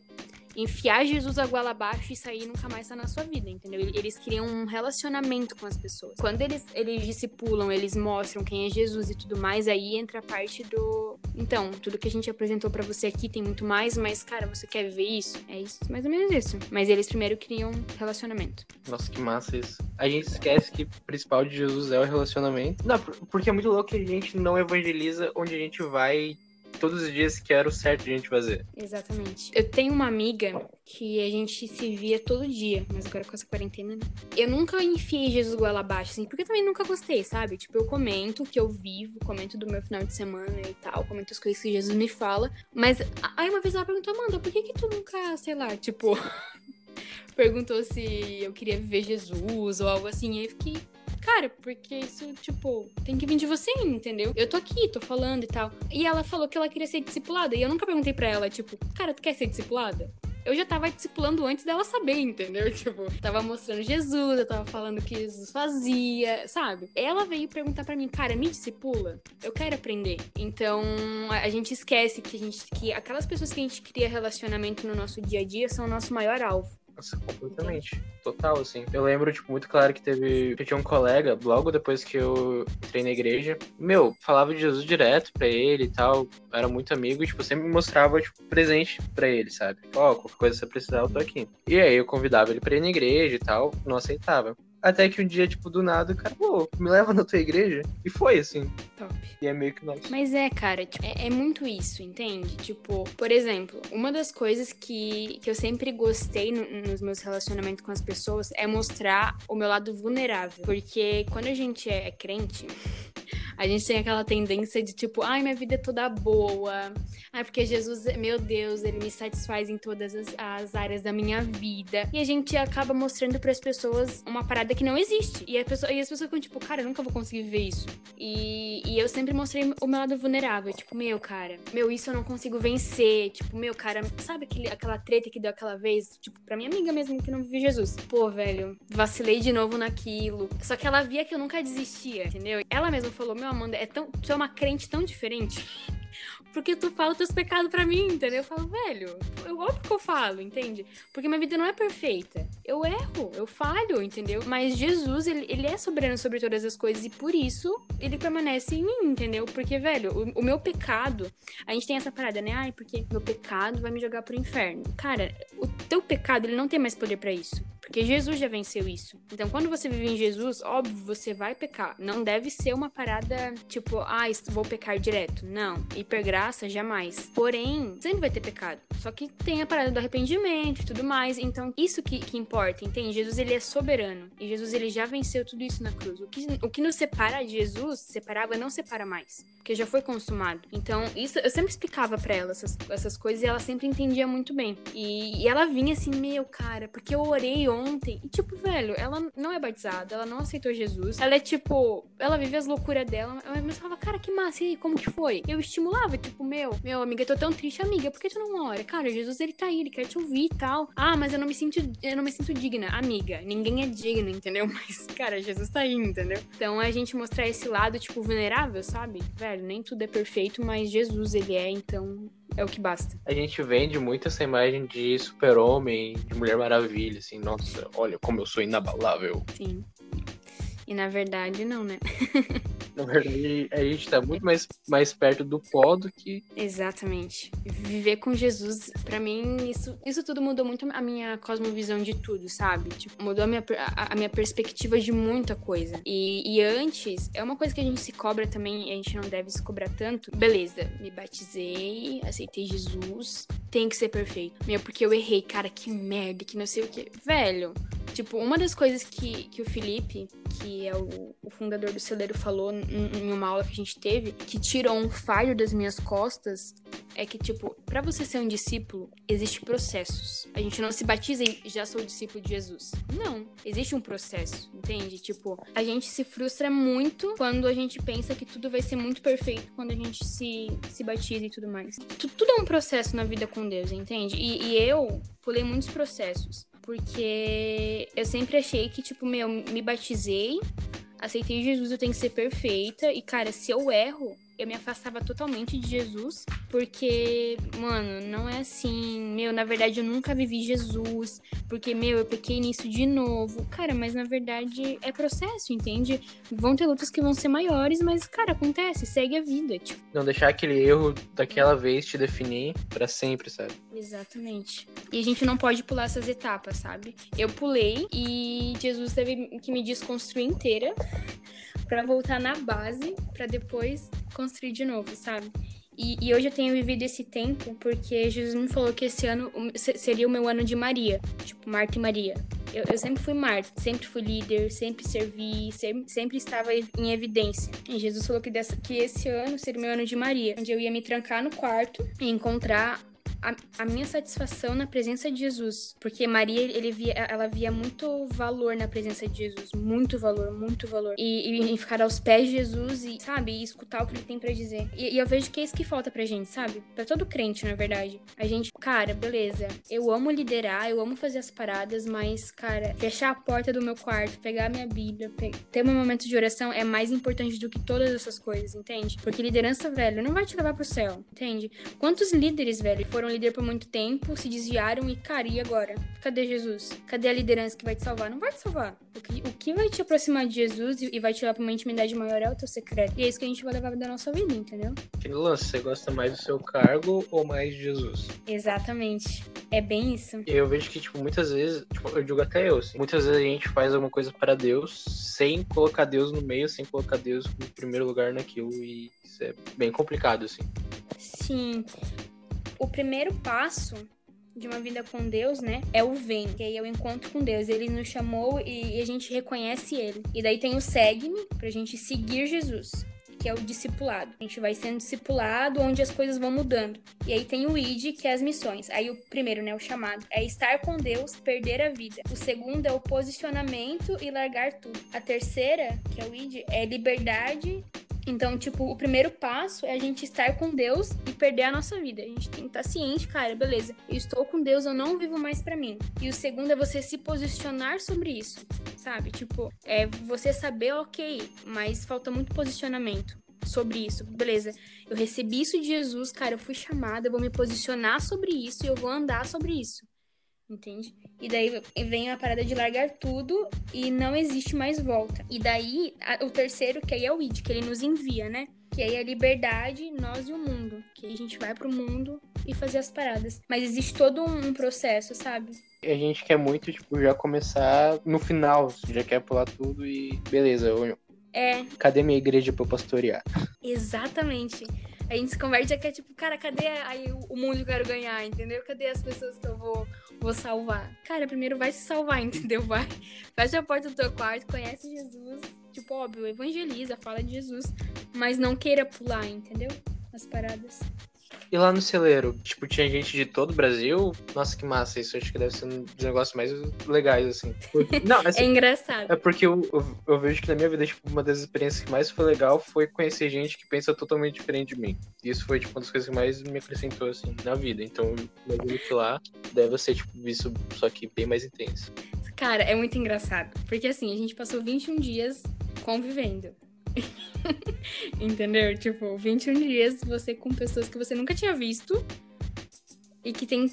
enfiar Jesus a goela abaixo e sair e nunca mais estar na sua vida, entendeu? Eles criam um relacionamento com as pessoas. Quando eles, eles discipulam, eles mostram quem é Jesus e tudo mais, aí entra a parte do. Então, tudo que a gente apresentou pra você aqui tem muito mais, mas, cara, você quer ver isso? É isso, mais ou menos isso. Mas eles primeiro criam relacionamento. Nossa, que massa isso. A gente esquece que o principal de Jesus é o relacionamento. Não, por- porque é muito louco que a gente não evangeliza onde a gente vai todos os dias que era o certo de a gente fazer. Exatamente. Eu tenho uma amiga que a gente se via todo dia, mas agora com essa quarentena, né? Eu nunca enfiei Jesus goela abaixo, assim, porque eu também nunca gostei, sabe? Tipo, eu comento o que eu vivo, comento do meu final de semana e tal, comento as coisas que Jesus me fala. Mas aí uma vez ela perguntou, Amanda, por que que tu nunca, sei lá, tipo, perguntou se eu queria viver Jesus ou algo assim, e aí eu fiquei. Cara, porque isso, tipo, tem que vir de você, entendeu? Eu tô aqui, tô falando e tal. E ela falou que ela queria ser discipulada. E eu nunca perguntei pra ela, tipo, cara, tu quer ser discipulada? Eu já tava discipulando antes dela saber, entendeu? Tipo, tava mostrando Jesus, eu tava falando o que Jesus fazia, sabe? Ela veio perguntar pra mim, cara, me discipula? Eu quero aprender. Então, a gente esquece que a gente que aquelas pessoas que a gente cria relacionamento no nosso dia a dia são o nosso maior alvo. Nossa, completamente. Total, assim. Eu lembro, tipo, muito claro que teve. Eu tinha um colega, logo depois que eu entrei na igreja. Meu, falava de Jesus direto pra ele e tal. Era muito amigo e, tipo, sempre mostrava, tipo, presente pra ele, sabe? Ó, qualquer coisa que você precisar, eu tô aqui. E aí eu convidava ele pra ir na igreja e tal, não aceitava. Até que um dia, tipo, do nada, o cara, pô, me leva na tua igreja. E foi, assim. Top. E é meio que nós. Mas é, cara, tipo, é, é muito isso, entende? Tipo, por exemplo, uma das coisas que, que eu sempre gostei no- nos meus relacionamentos com as pessoas é mostrar o meu lado vulnerável. Porque quando a gente é crente, a gente tem aquela tendência de tipo, ai, minha vida é toda boa. Ai, porque Jesus, meu Deus, ele me satisfaz em todas as, as áreas da minha vida. E a gente acaba mostrando para as pessoas uma parada que não existe. E, a pessoa, e as pessoas ficam tipo, cara, eu nunca vou conseguir viver isso. E, e eu sempre mostrei o meu lado vulnerável. Tipo, meu, cara, meu, isso eu não consigo vencer. Tipo, meu, cara, sabe aquele, aquela treta que deu aquela vez? Tipo, pra minha amiga mesmo que não vive Jesus. Pô, velho, vacilei de novo naquilo. Só que ela via que eu nunca desistia, entendeu? Ela mesma falou, meu, Amanda, é tão, tu é uma crente tão diferente. Porque tu fala teus pecados pra mim, entendeu? Eu falo, velho, eu óbvio que eu falo, entende? Porque minha vida não é perfeita. Eu erro, eu falho, entendeu? Mas Jesus, ele, ele é soberano sobre todas as coisas e por isso ele permanece em mim, entendeu? Porque, velho, o, o meu pecado, a gente tem essa parada, né? Ai, porque meu pecado vai me jogar pro inferno. Cara, o teu pecado, ele não tem mais poder pra isso. Porque Jesus já venceu isso. Então, quando você vive em Jesus, óbvio, você vai pecar. Não deve ser uma parada tipo, ah, vou pecar direto. Não. Hipergraça, jamais. Porém, sempre vai ter pecado. Só que tem a parada do arrependimento e tudo mais. Então, isso que, que importa, entende? Jesus, ele é soberano. E Jesus, ele já venceu tudo isso na cruz. O que, o que nos separa de Jesus, separava, não separa mais. Porque já foi consumado. Então, isso eu sempre explicava pra ela essas, essas coisas e ela sempre entendia muito bem. E, e ela vinha assim, meu, cara, porque eu orei ontem. E, tipo, velho, ela não é batizada, ela não aceitou Jesus. Ela é tipo, ela vive as loucuras dela. Eu falava, cara, que massa, e aí, como que foi? Eu estimulava, tipo, meu, meu, amiga, eu tô tão triste, amiga, por que tu não ora? cara, Jesus ele tá aí, ele quer te ouvir e tal. Ah, mas eu não me sinto, eu não me sinto digna. Amiga, ninguém é digno, entendeu? Mas, cara, Jesus tá aí, entendeu? Então a gente mostrar esse lado, tipo, vulnerável, sabe? Velho, nem tudo é perfeito, mas Jesus ele é, então é o que basta. A gente vende muito essa imagem de super-homem, de Mulher Maravilha, assim, nossa, olha como eu sou inabalável. Sim. E na verdade, não, né? Na verdade, a gente tá muito mais, mais perto do pó do que. Exatamente. Viver com Jesus, para mim, isso, isso tudo mudou muito a minha cosmovisão de tudo, sabe? Tipo, mudou a minha, a, a minha perspectiva de muita coisa. E, e antes, é uma coisa que a gente se cobra também, e a gente não deve se cobrar tanto. Beleza, me batizei, aceitei Jesus, tem que ser perfeito. Meu, porque eu errei, cara, que merda, que não sei o que. Velho, tipo, uma das coisas que, que o Felipe, que é o, o fundador do celeiro, falou em uma aula que a gente teve, que tirou um fardo das minhas costas, é que, tipo, para você ser um discípulo, existe processos. A gente não se batiza e já sou discípulo de Jesus. Não. Existe um processo, entende? Tipo, a gente se frustra muito quando a gente pensa que tudo vai ser muito perfeito quando a gente se, se batiza e tudo mais. Tudo é um processo na vida com Deus, entende? E, e eu pulei muitos processos. Porque eu sempre achei que, tipo, meu, me batizei, aceitei Jesus, eu tenho que ser perfeita. E, cara, se eu erro, eu me afastava totalmente de Jesus, porque, mano, não é assim, meu, na verdade eu nunca vivi Jesus, porque, meu, eu pequei nisso de novo. Cara, mas na verdade é processo, entende? Vão ter lutas que vão ser maiores, mas, cara, acontece, segue a vida, tipo. Não deixar aquele erro daquela vez te definir para sempre, sabe? Exatamente. E a gente não pode pular essas etapas, sabe? Eu pulei e Jesus teve que me desconstruir inteira para voltar na base, para depois construir de novo, sabe? E, e, hoje eu tenho vivido esse tempo porque Jesus me falou que esse ano seria o meu ano de Maria, tipo Marta e Maria. Eu, eu sempre fui Marta, sempre fui líder, sempre servi, sempre, sempre estava em evidência. E Jesus falou que, dessa, que esse ano seria o meu ano de Maria, onde eu ia me trancar no quarto e encontrar a, a, minha satisfação na presença de Jesus. Porque Maria, ele via, ela via muito valor na presença de Jesus. Muito valor, muito valor. E, e, ficar aos pés de Jesus e, sabe, e escutar o que ele tem para dizer. E, e, eu vejo que é isso que falta pra gente, sabe? Pra todo crente, na verdade. A gente, cara, beleza. Eu amo liderar, eu amo fazer as paradas, mas, cara, fechar a porta do meu quarto, pegar minha Bíblia, ter um momento de oração é mais importante do que todas essas coisas, entende? Porque liderança, velho, não vai te levar pro céu, entende? Quantos líderes, velho, foram foram líder por muito tempo, se desviaram e, cara, e agora? Cadê Jesus? Cadê a liderança que vai te salvar? Não vai te salvar. O que, o que vai te aproximar de Jesus e, vai te levar pra uma intimidade maior é o teu secreto. E é isso que a gente vai levar da nossa vida, entendeu? Que lance, você gosta mais do seu cargo ou mais de Jesus? Exatamente. É bem isso. Eu vejo que, tipo, muitas vezes, tipo, eu digo até eu, assim, muitas vezes a gente faz alguma coisa para Deus sem colocar Deus no meio, sem colocar Deus no primeiro lugar naquilo. E isso é bem complicado, assim. Sim o primeiro passo de uma vida com Deus, né? É o vem, que aí é o encontro com Deus. Ele nos chamou e, a gente reconhece ele. E daí tem o segue-me, pra gente seguir Jesus. Que é o discipulado. A gente vai sendo discipulado onde as coisas vão mudando. E aí tem o id, que é as missões. Aí o primeiro, né, o chamado, é estar com Deus, perder a vida. O segundo é o posicionamento e largar tudo. A terceira, que é o id, é liberdade então, tipo, o primeiro passo é a gente estar com Deus e perder a nossa vida. A gente tem que estar ciente, cara, beleza. Eu estou com Deus, eu não vivo mais para mim. E o segundo é você se posicionar sobre isso, sabe? Tipo, é você saber, ok, mas falta muito posicionamento sobre isso. Beleza, eu recebi isso de Jesus, cara, eu fui chamada, eu vou me posicionar sobre isso e eu vou andar sobre isso entende? E daí vem a parada de largar tudo e não existe mais volta. E daí, a, o terceiro, que aí é o id, que ele nos envia, né? Que aí é a liberdade, nós e o mundo. Que aí a gente vai pro mundo e fazer as paradas. Mas existe todo um, processo, sabe? A gente quer muito, tipo, já começar no final. Já quer pular tudo e beleza. Eu... É. Cadê minha igreja pra eu pastorear? Exatamente. A gente se converte que é tipo, cara, cadê aí o mundo que eu quero ganhar, entendeu? Cadê as pessoas que eu vou, vou salvar? Cara, primeiro vai se salvar, entendeu? Vai, fecha a porta do teu quarto, conhece Jesus. Tipo, óbvio, evangeliza, fala de Jesus. Mas não queira pular, entendeu? As paradas. E lá no celeiro, tipo, tinha gente de todo o Brasil? Nossa, que massa. Isso acho que deve ser um dos negócios mais legais, assim. Não, assim, é engraçado. É porque eu, eu, eu, vejo que na minha vida, tipo, uma das experiências que mais foi legal foi conhecer gente que pensa totalmente diferente de mim. E isso foi, tipo, uma das coisas que mais me acrescentou, assim, na vida. Então, eu imagino que lá deve ser, tipo, isso, só que bem mais intenso. Cara, é muito engraçado. Porque, assim, a gente passou 21 dias convivendo. Entendeu? Tipo, 21 dias você com pessoas que você nunca tinha visto e que tem,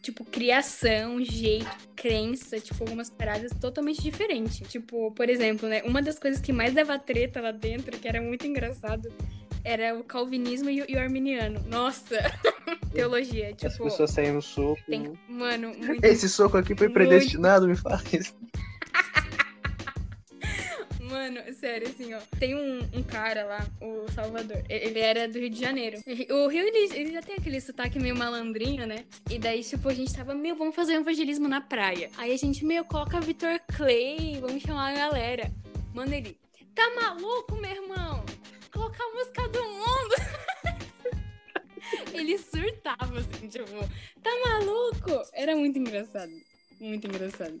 tipo, criação, jeito, crença, tipo, algumas paradas totalmente diferentes. Tipo, por exemplo, né? Uma das coisas que mais dava treta lá dentro, que era muito engraçado, era o calvinismo e o, e o arminiano. Nossa! Teologia, tipo... As pessoas saem no soco. Tem... Mano, muito... Esse soco aqui foi predestinado, muito... me faz. Mano, sério, assim, ó. Tem um, um, cara lá, o Salvador. Ele era do Rio de Janeiro. O Rio, ele, ele já tem aquele sotaque meio malandrinho, né? E daí, tipo, a gente tava, meu, vamos fazer evangelismo na praia. Aí a gente, meio, coloca Vitor Clay, vamos chamar a galera. Mano, ele, tá maluco, meu irmão? Colocar a música do mundo. ele surtava, assim, tipo, tá maluco? Era muito engraçado. Muito engraçado.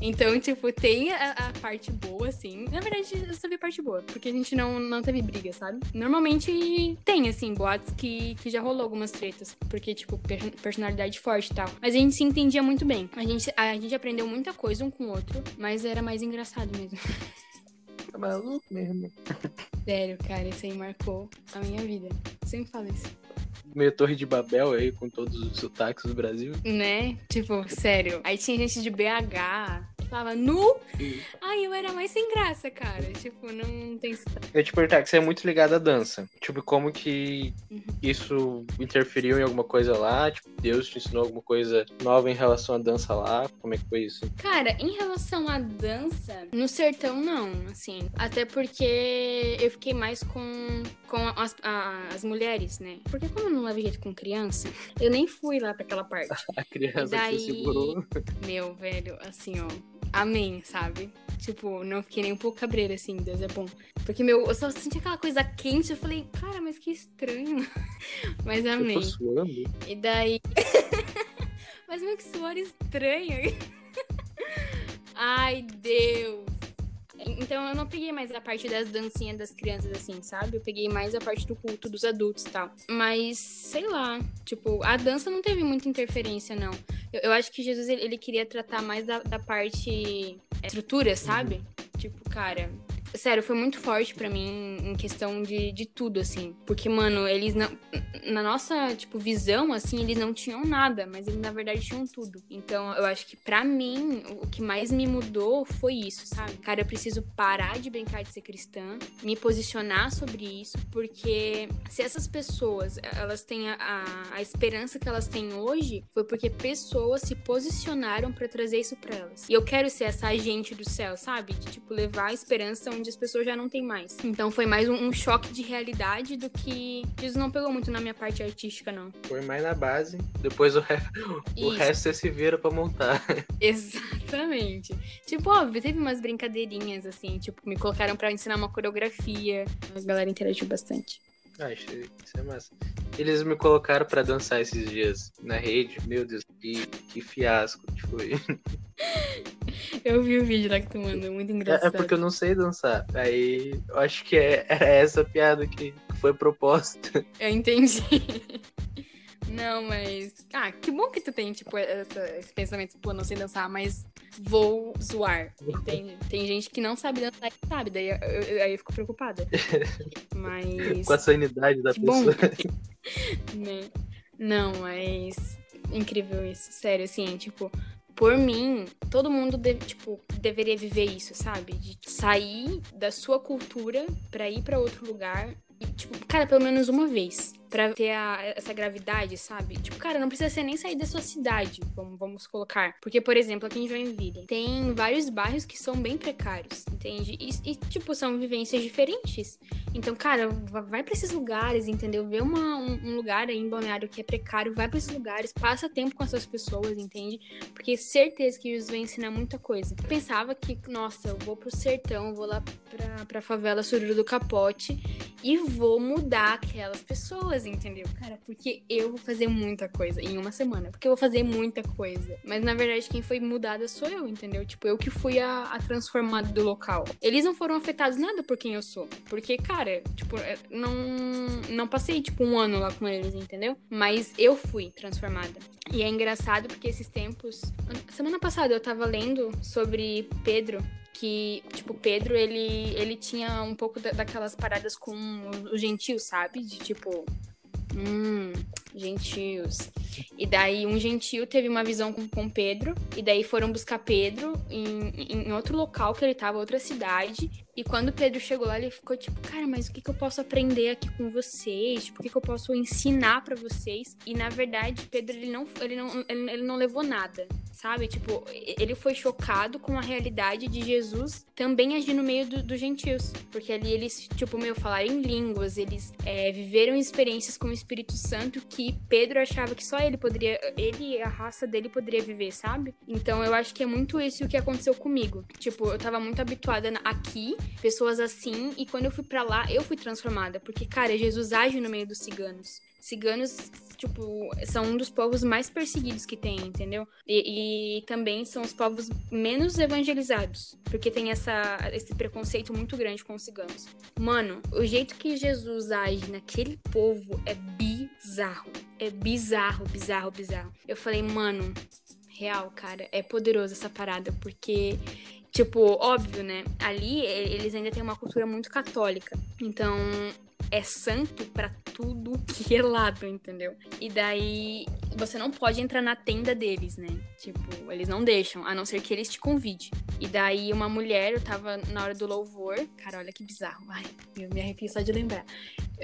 Então, tipo, tem a, a, parte boa, assim. Na verdade, eu só vi a parte boa, porque a gente não, não teve briga, sabe? Normalmente tem, assim, boatos que, que já rolou algumas tretas, porque, tipo, personalidade forte e tal. Mas a gente se entendia muito bem. A gente, a gente aprendeu muita coisa um com o outro, mas era mais engraçado mesmo. Tá maluco mesmo? Sério, cara, isso aí marcou a minha vida. Sempre falo isso meio Torre de Babel aí, com todos os sotaques do Brasil. Né? Tipo, sério. Aí tinha gente de BH, falava nu. Ai, eu era mais sem graça, cara. Tipo, não tem. Eu te perguntar que você é muito ligado à dança. Tipo, como que uhum. isso interferiu em alguma coisa lá? Tipo, Deus te ensinou alguma coisa nova em relação à dança lá? Como é que foi isso? Cara, em relação à dança, no sertão não, assim. Até porque eu fiquei mais com, com as, a, as mulheres, né? Porque como eu não levo jeito com criança, eu nem fui lá pra aquela parte. a criança daí, que segurou. Meu, velho, assim, ó amém, sabe? Tipo, não fiquei nem um pouco cabreira, assim, Deus é bom. Porque, meu, eu só senti aquela coisa quente, eu falei, cara, mas que estranho. mas amém. Eu suando. E daí... mas, meu, que suor estranho. Ai, Deus. Então eu não peguei mais a parte das dancinhas das crianças, assim, sabe? Eu peguei mais a parte do culto dos adultos e tal. Mas, sei lá, tipo, a dança não teve muita interferência, não. Eu, eu acho que Jesus, ele, ele, queria tratar mais da, da parte é, estrutura, sabe? Uhum. Tipo, cara, sério, foi muito forte para mim em questão de, de tudo, assim. Porque, mano, eles não. Na nossa, tipo, visão, assim, eles não tinham nada, mas eles, na verdade, tinham tudo. Então, eu acho que para mim, o que mais me mudou foi isso, sabe? Cara, eu preciso parar de brincar de ser cristã, me posicionar sobre isso, porque se essas pessoas, elas têm a, a esperança que elas têm hoje, foi porque pessoas se posicionaram para trazer isso pra elas. E eu quero ser essa agente do céu, sabe? De, tipo, levar a esperança onde as pessoas já não têm mais. Então foi mais um, um choque de realidade do que. Isso não pegou muito na minha parte artística, não. Foi mais na base, depois o, re... o resto você se vira pra montar. Exatamente. Tipo, óbvio, teve umas brincadeirinhas, assim, tipo, me colocaram para ensinar uma coreografia. A galera interagiu bastante. Ah, isso, isso é massa. Eles me colocaram para dançar esses dias na rede. Meu Deus, que, que fiasco que foi. Eu vi o vídeo lá que tu mandou, muito engraçado. É, é porque eu não sei dançar. Aí eu acho que é, era essa piada que foi proposta. Eu entendi. Não, mas. Ah, que bom que tu tem, tipo, essa, esse pensamento, pô, não sei dançar, mas vou zoar. Tem, tem gente que não sabe dançar e sabe, daí eu, eu, aí eu fico preocupada. Mas. Com a sanidade da que pessoa. Né? Não, mas. Incrível isso, sério, assim, tipo, por mim, todo mundo deve, tipo, deveria viver isso, sabe? De sair da sua cultura para ir para outro lugar e, tipo, cara, pelo menos uma vez pra ter a, essa gravidade, sabe? Tipo, cara, não precisa ser nem sair da sua cidade, vamos, vamos colocar. Porque, por exemplo, aqui em Joinville, tem vários bairros que são bem precários, entende? E, e tipo, são vivências diferentes. Então, cara, vai pra esses lugares, entendeu? Vê uma, um, um, lugar aí em Balneário que é precário, vai pra esses lugares, passa tempo com essas pessoas, entende? Porque certeza que Jesus vai ensinar muita coisa. Eu pensava que, nossa, eu vou pro sertão, vou lá pra, pra favela Sururu do Capote e vou mudar aquelas pessoas, entendeu? Cara, porque eu vou fazer muita coisa em uma semana. Porque eu vou fazer muita coisa. Mas na verdade, quem foi mudada sou eu, entendeu? Tipo, eu que fui a, a transformada do local. Eles não foram afetados nada por quem eu sou. Porque, cara, tipo, é, não, não passei, tipo, um ano lá com eles, entendeu? Mas eu fui transformada. E é engraçado porque esses tempos. Semana passada eu tava lendo sobre Pedro que, tipo, Pedro, ele, ele tinha um pouco da, daquelas paradas com os gentios, sabe? De tipo, hum, gentios. E daí um gentio teve uma visão com, com Pedro, e daí foram buscar Pedro em, em outro local que ele tava, outra cidade. E quando Pedro chegou lá, ele ficou tipo, cara, mas o que, que eu posso aprender aqui com vocês? Tipo, o que, que eu posso ensinar para vocês? E na verdade, Pedro, ele não, ele não, ele, ele não levou nada sabe? Tipo, ele foi chocado com a realidade de Jesus também agir no meio dos do gentios. Porque ali eles, tipo, meu, falaram em línguas, eles é, viveram experiências com o Espírito Santo que Pedro achava que só ele poderia, ele e a raça dele poderia viver, sabe? Então eu acho que é muito isso que aconteceu comigo. Tipo, eu tava muito habituada aqui, pessoas assim, e quando eu fui para lá, eu fui transformada. Porque, cara, Jesus age no meio dos ciganos. Ciganos, tipo, são um dos povos mais perseguidos que tem, entendeu? E, e, também são os povos menos evangelizados, porque tem essa, esse preconceito muito grande com os ciganos. Mano, o jeito que Jesus age naquele povo é bizarro. É bizarro, bizarro, bizarro. Eu falei, mano, real, cara, é poderoso essa parada, porque Tipo, óbvio, né? Ali eles ainda têm uma cultura muito católica. Então, é santo para tudo que é lado, entendeu? E daí você não pode entrar na tenda deles, né? Tipo, eles não deixam, a não ser que eles te convide. E daí uma mulher, eu tava na hora do louvor, cara, olha que bizarro, ai, eu me arrepio só de lembrar.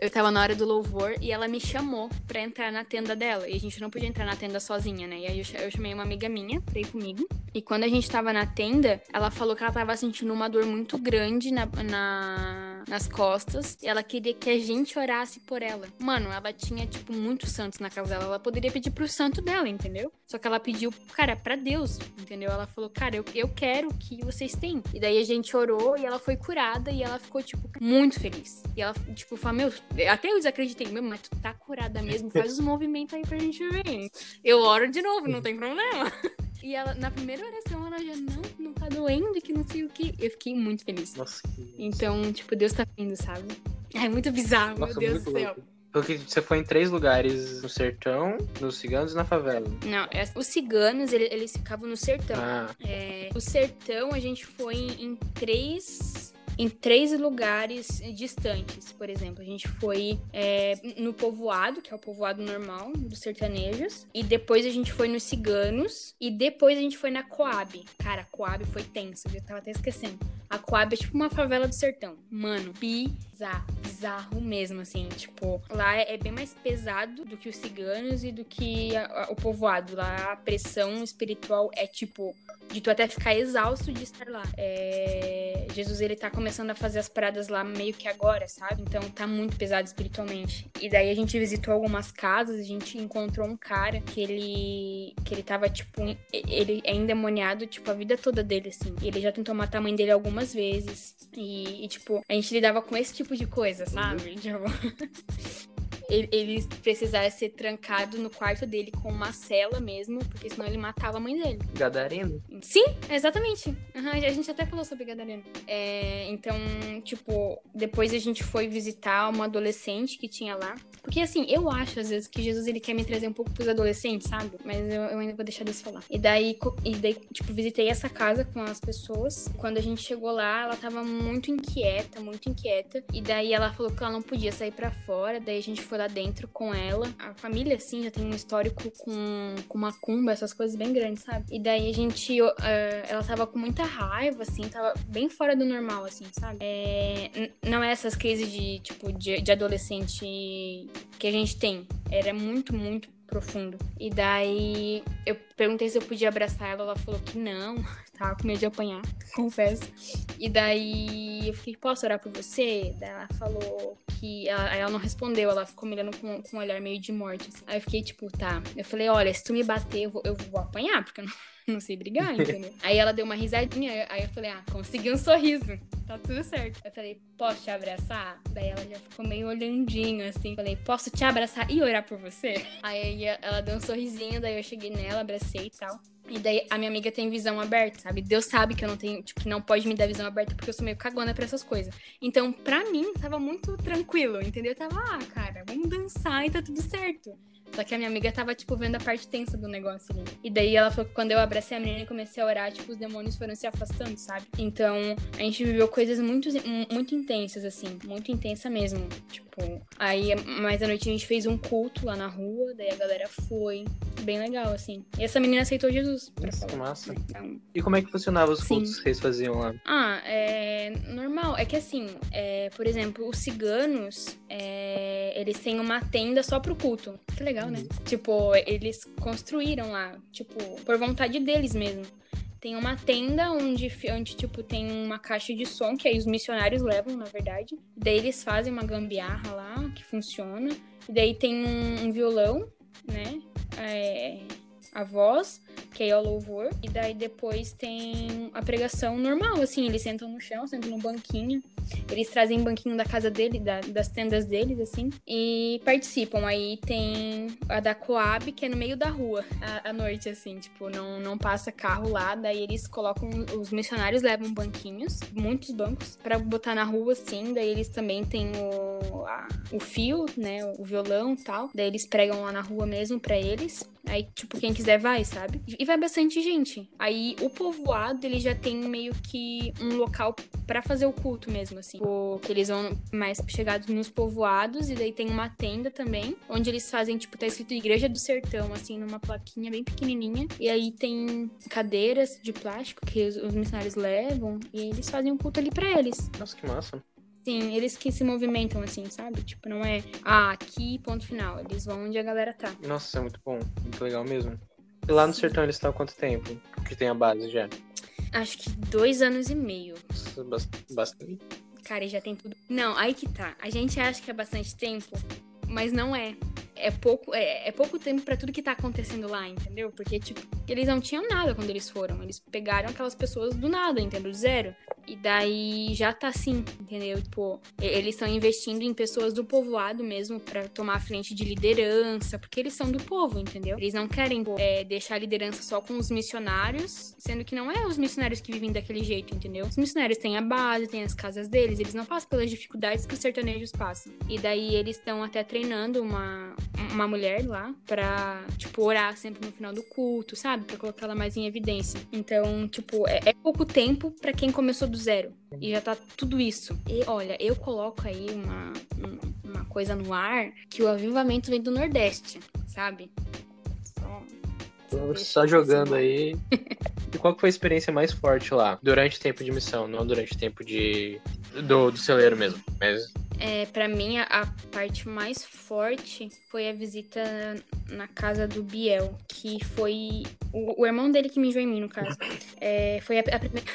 Eu tava na hora do louvor e ela me chamou pra entrar na tenda dela. E a gente não podia entrar na tenda sozinha, né? E aí eu chamei uma amiga minha pra ir comigo. E quando a gente tava na tenda, ela falou que ela tava sentindo uma dor muito grande na, na nas costas. E ela queria que a gente orasse por ela. Mano, ela tinha, tipo, muitos santos na casa dela. Ela poderia pedir pro santo dela, entendeu? Só que ela pediu, cara, pra Deus, entendeu? Ela falou, cara, eu, eu quero que vocês tenham. E daí a gente orou e ela foi curada e ela ficou, tipo, muito feliz. E ela, tipo, falou, meu, até eu desacreditei, meu, mas tu tá curada mesmo, faz os movimentos aí pra gente ver. Eu oro de novo, não tem problema. E ela, na primeira oração, ela já, não, não tá doendo, que não sei o que. Eu fiquei muito feliz. Nossa, que... Então, tipo, Deus tá vindo, sabe? É muito bizarro, Nossa, meu Deus do céu. Louco. Porque você foi em três lugares, no sertão, nos ciganos e na favela. Não, é, os ciganos, eles, eles ficavam no sertão. Ah. É, o sertão, a gente foi em três em três lugares distantes. Por exemplo, a gente foi é, no povoado, que é o povoado normal dos sertanejos, e depois a gente foi nos ciganos, e depois a gente foi na Coab. Cara, a Coab foi tenso, eu tava até esquecendo. A Coab é tipo uma favela do sertão. Mano, bizarro, bizarro mesmo, assim. Tipo, lá é bem mais pesado do que os ciganos e do que a, a, o povoado. Lá a pressão espiritual é tipo de tu até ficar exausto de estar lá. É... Jesus, ele tá começando a fazer as paradas lá meio que agora, sabe? Então tá muito pesado espiritualmente. E daí a gente visitou algumas casas, a gente encontrou um cara que ele que ele tava tipo ele é endemoniado tipo a vida toda dele assim. Ele já tentou matar a mãe dele algumas vezes. E, e tipo, a gente lidava com esse tipo de coisa, sabe? Uhum. Ele precisaria ser trancado no quarto dele com uma cela mesmo, porque senão ele matava a mãe dele. Gadareno? Sim, exatamente. Uhum, a gente até falou sobre Gadareno. É, então, tipo, depois a gente foi visitar uma adolescente que tinha lá. Porque assim, eu acho às vezes que Jesus ele quer me trazer um pouco pros adolescentes, sabe? Mas eu, eu ainda vou deixar Deus falar. E daí, e daí, tipo, visitei essa casa com as pessoas. Quando a gente chegou lá, ela tava muito inquieta, muito inquieta. E daí ela falou que ela não podia sair para fora. Daí a gente foi lá dentro com ela. A família, assim, já tem um histórico com, com macumba, essas coisas bem grandes, sabe? E daí a gente. Uh, ela tava com muita raiva, assim, tava bem fora do normal, assim, sabe? É, não é essas crises de, tipo, de, de adolescente que a gente tem. Era muito, muito profundo. E daí eu perguntei se eu podia abraçar ela, ela falou que não, tava com medo de apanhar, confesso. E daí eu fiquei, posso orar por você? Daí ela falou que. Ela, ela não respondeu, ela ficou me olhando com, com um olhar meio de morte. Assim. Aí eu fiquei tipo, tá. Eu falei, olha, se tu me bater, eu vou, eu vou apanhar, porque eu não Não sei brigar, entendeu? aí ela deu uma risadinha, aí eu falei, ah, consegui um sorriso. Tá tudo certo. Eu falei, posso te abraçar? Daí ela já ficou meio olhandinho, assim. Falei, posso te abraçar e orar por você? Aí ela deu um sorrisinho, daí eu cheguei nela, abracei e tal. E daí a minha amiga tem visão aberta, sabe? Deus sabe que eu não tenho, tipo, que não pode me dar visão aberta porque eu sou meio cagona pra essas coisas. Então, pra mim, tava muito tranquilo, entendeu? Eu tava, ah, cara, vamos dançar e tá tudo certo. Só que a minha amiga tava, tipo, vendo a parte tensa do negócio ali. E daí ela falou que quando eu abracei a menina e comecei a orar, tipo, os demônios foram se afastando, sabe? Então, a gente viveu coisas muito, muito intensas, assim. Muito intensa mesmo. Tipo, aí mais à noite a gente fez um culto lá na rua, daí a galera foi. Bem legal, assim. E essa menina aceitou Jesus. Falar. massa. Então... E como é que funcionava os cultos Sim. que eles faziam lá? Ah, é normal. É que assim, é, por exemplo, os ciganos, é, eles têm uma tenda só pro culto. Que legal, né? Uhum. Tipo, eles construíram lá, tipo, por vontade deles mesmo. Tem uma tenda onde, onde, tipo, tem uma caixa de som que aí os missionários levam, na verdade. Daí eles fazem uma gambiarra lá, que funciona. E daí tem um, um violão, né? É, a voz, que aí é o louvor. E daí depois tem a pregação normal, assim. Eles sentam no chão, sentam no banquinho. Eles trazem banquinho da casa dele, da, das tendas deles, assim, e participam. Aí tem a da Coab, que é no meio da rua, à, noite, assim, tipo, não, não passa carro lá. Daí eles colocam, os missionários levam banquinhos, muitos bancos, para botar na rua, assim. Daí eles também têm o, a, o fio, né, o violão e tal. Daí eles pregam lá na rua mesmo para eles. Aí, tipo, quem quiser vai, sabe? E vai bastante gente. Aí o povoado, ele já tem meio que um local para fazer o culto mesmo, assim. Tipo, que eles vão mais chegados nos povoados, e daí tem uma tenda também, onde eles fazem, tipo, tá escrito Igreja do Sertão, assim, numa plaquinha bem pequenininha. E aí tem cadeiras de plástico que os, os missionários levam, e eles fazem um culto ali para eles. Nossa, que massa. Sim, eles que se movimentam assim, sabe? Tipo, não é, ah, aqui, ponto final. Eles vão onde a galera tá. Nossa, é muito bom. Muito legal mesmo. E lá no sertão eles estão há quanto tempo? Que tem a base já? Acho que dois anos e meio. Bastante. Cara, e já tem tudo. Não, aí que tá. A gente acha que é bastante tempo, mas não é. É pouco, é, é pouco tempo para tudo que tá acontecendo lá, entendeu? Porque, tipo, eles não tinham nada quando eles foram. Eles pegaram aquelas pessoas do nada, entendeu? Zero. E daí já tá assim, entendeu? Tipo, eles estão investindo em pessoas do povoado mesmo para tomar a frente de liderança, porque eles são do povo, entendeu? Eles não querem é, deixar a liderança só com os missionários, sendo que não é os missionários que vivem daquele jeito, entendeu? Os missionários têm a base, têm as casas deles, eles não passam pelas dificuldades que os sertanejos passam. E daí eles estão até treinando uma, uma mulher lá pra, tipo, orar sempre no final do culto, sabe? Pra colocar ela mais em evidência. Então, tipo, é, é pouco tempo para quem começou do zero. E já tá tudo isso. E olha, eu coloco aí uma, uma coisa no ar que o avivamento vem do Nordeste, sabe? Só, só jogando aí. e qual foi a experiência mais forte lá? Durante o tempo de missão, não durante o tempo de. do, do celeiro mesmo. Mas é, para mim, a, parte mais forte foi a visita na casa do Biel, que foi o, o irmão dele que mijou em mim, no caso. É, foi a, a primeira.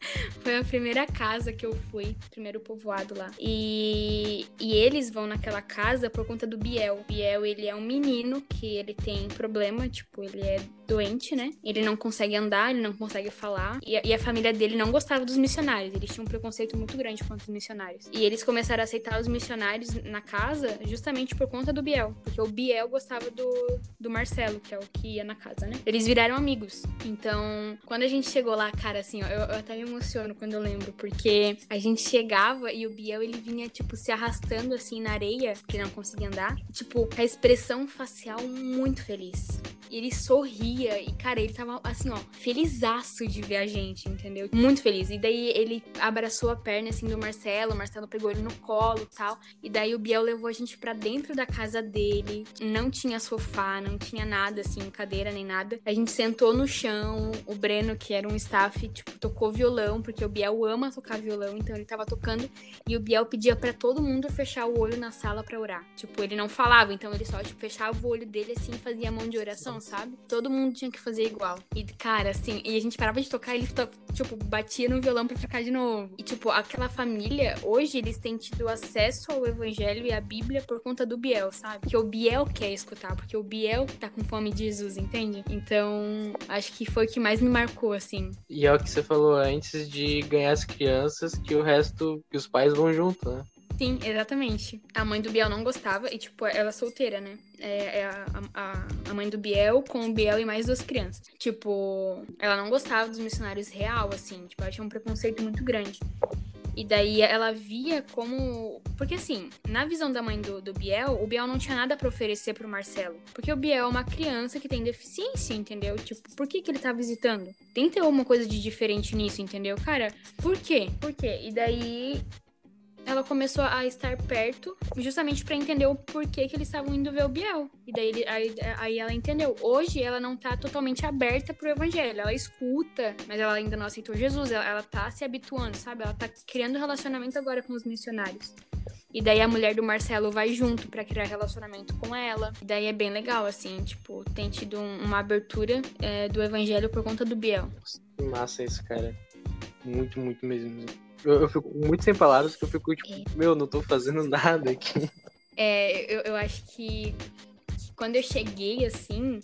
Foi a primeira casa que eu fui, primeiro povoado lá. E, e eles vão naquela casa por conta do Biel. Biel, ele é um menino que ele tem problema, tipo, ele é doente, né? Ele não consegue andar, ele não consegue falar. E a, e a família dele não gostava dos missionários. Eles tinham um preconceito muito grande contra os missionários. E eles começaram a aceitar os missionários na casa justamente por conta do Biel. Porque o Biel gostava do, do Marcelo, que é o que ia na casa, né? Eles viraram amigos. Então, quando a gente chegou lá, cara, assim, ó, eu, eu até me emociono quando eu lembro. Porque a gente chegava e o Biel, ele vinha, tipo, se arrastando assim na areia, porque não conseguia andar. Tipo, a expressão facial muito feliz. Ele sorria. E, cara, ele tava assim, ó, felizaço de ver a gente, entendeu? Muito feliz. E daí ele abraçou a perna assim do Marcelo. O Marcelo pegou ele no colo e tal. E daí o Biel levou a gente para dentro da casa dele. Não tinha sofá, não tinha nada, assim, cadeira nem nada. A gente sentou no chão. O Breno, que era um staff, tipo, tocou violão, porque o Biel ama tocar violão, então ele tava tocando. E o Biel pedia para todo mundo fechar o olho na sala para orar. Tipo, ele não falava, então ele só, tipo, fechava o olho dele assim e fazia a mão de oração, sabe? Todo mundo tinha que fazer igual. E, cara, assim, e a gente parava de tocar, ele, tipo, batia no violão pra tocar de novo. E, tipo, aquela família, hoje eles têm tido acesso ao evangelho e à Bíblia por conta do Biel, sabe? Porque o Biel quer escutar, porque o Biel tá com fome de Jesus, entende? Então, acho que foi o que mais me marcou, assim. E é o que você falou antes de ganhar as crianças, que o resto, que os pais vão junto, né? Sim, exatamente. A mãe do Biel não gostava, e, tipo, ela é solteira, né? É, é a, a, a, mãe do Biel com o Biel e mais duas crianças. Tipo, ela não gostava dos missionários real, assim. Tipo, ela tinha um preconceito muito grande. E daí ela via como. Porque assim, na visão da mãe do, do Biel, o Biel não tinha nada para oferecer pro Marcelo. Porque o Biel é uma criança que tem deficiência, entendeu? Tipo, por que, que ele tá visitando? Tem que ter alguma coisa de diferente nisso, entendeu? Cara, por quê? Por quê? E daí ela começou a estar perto, justamente para entender o porquê que eles estavam indo ver o Biel. E daí aí, aí, ela entendeu. Hoje ela não tá totalmente aberta pro evangelho. Ela escuta, mas ela ainda não aceitou Jesus. Ela, ela tá se habituando, sabe? Ela tá criando relacionamento agora com os missionários. E daí a mulher do Marcelo vai junto para criar relacionamento com ela. E daí é bem legal, assim, tipo, tem tido um, uma abertura é, do evangelho por conta do Biel. Que massa isso, cara. Muito, muito mesmo. Eu, eu, fico muito sem palavras, que eu fico tipo, é. meu, não tô fazendo nada aqui. É, eu, eu acho que, que quando eu cheguei, assim,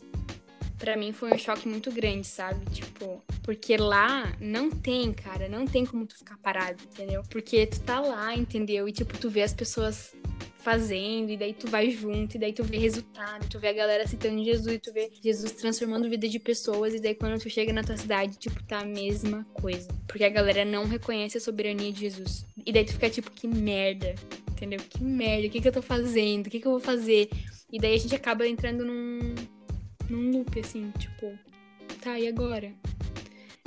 para mim foi um choque muito grande, sabe? Tipo, porque lá não tem, cara, não tem como tu ficar parado, entendeu? Porque tu tá lá, entendeu? E tipo, tu vê as pessoas fazendo, e daí tu vai junto, e daí tu vê resultado, tu vê a galera citando Jesus, e tu vê Jesus transformando vida de pessoas, e daí quando tu chega na tua cidade, tipo, tá a mesma coisa. Porque a galera não reconhece a soberania de Jesus. E daí tu fica tipo, que merda, entendeu? Que merda, o que que eu tô fazendo? O que que eu vou fazer? E daí a gente acaba entrando num, num loop, assim, tipo, tá, e agora?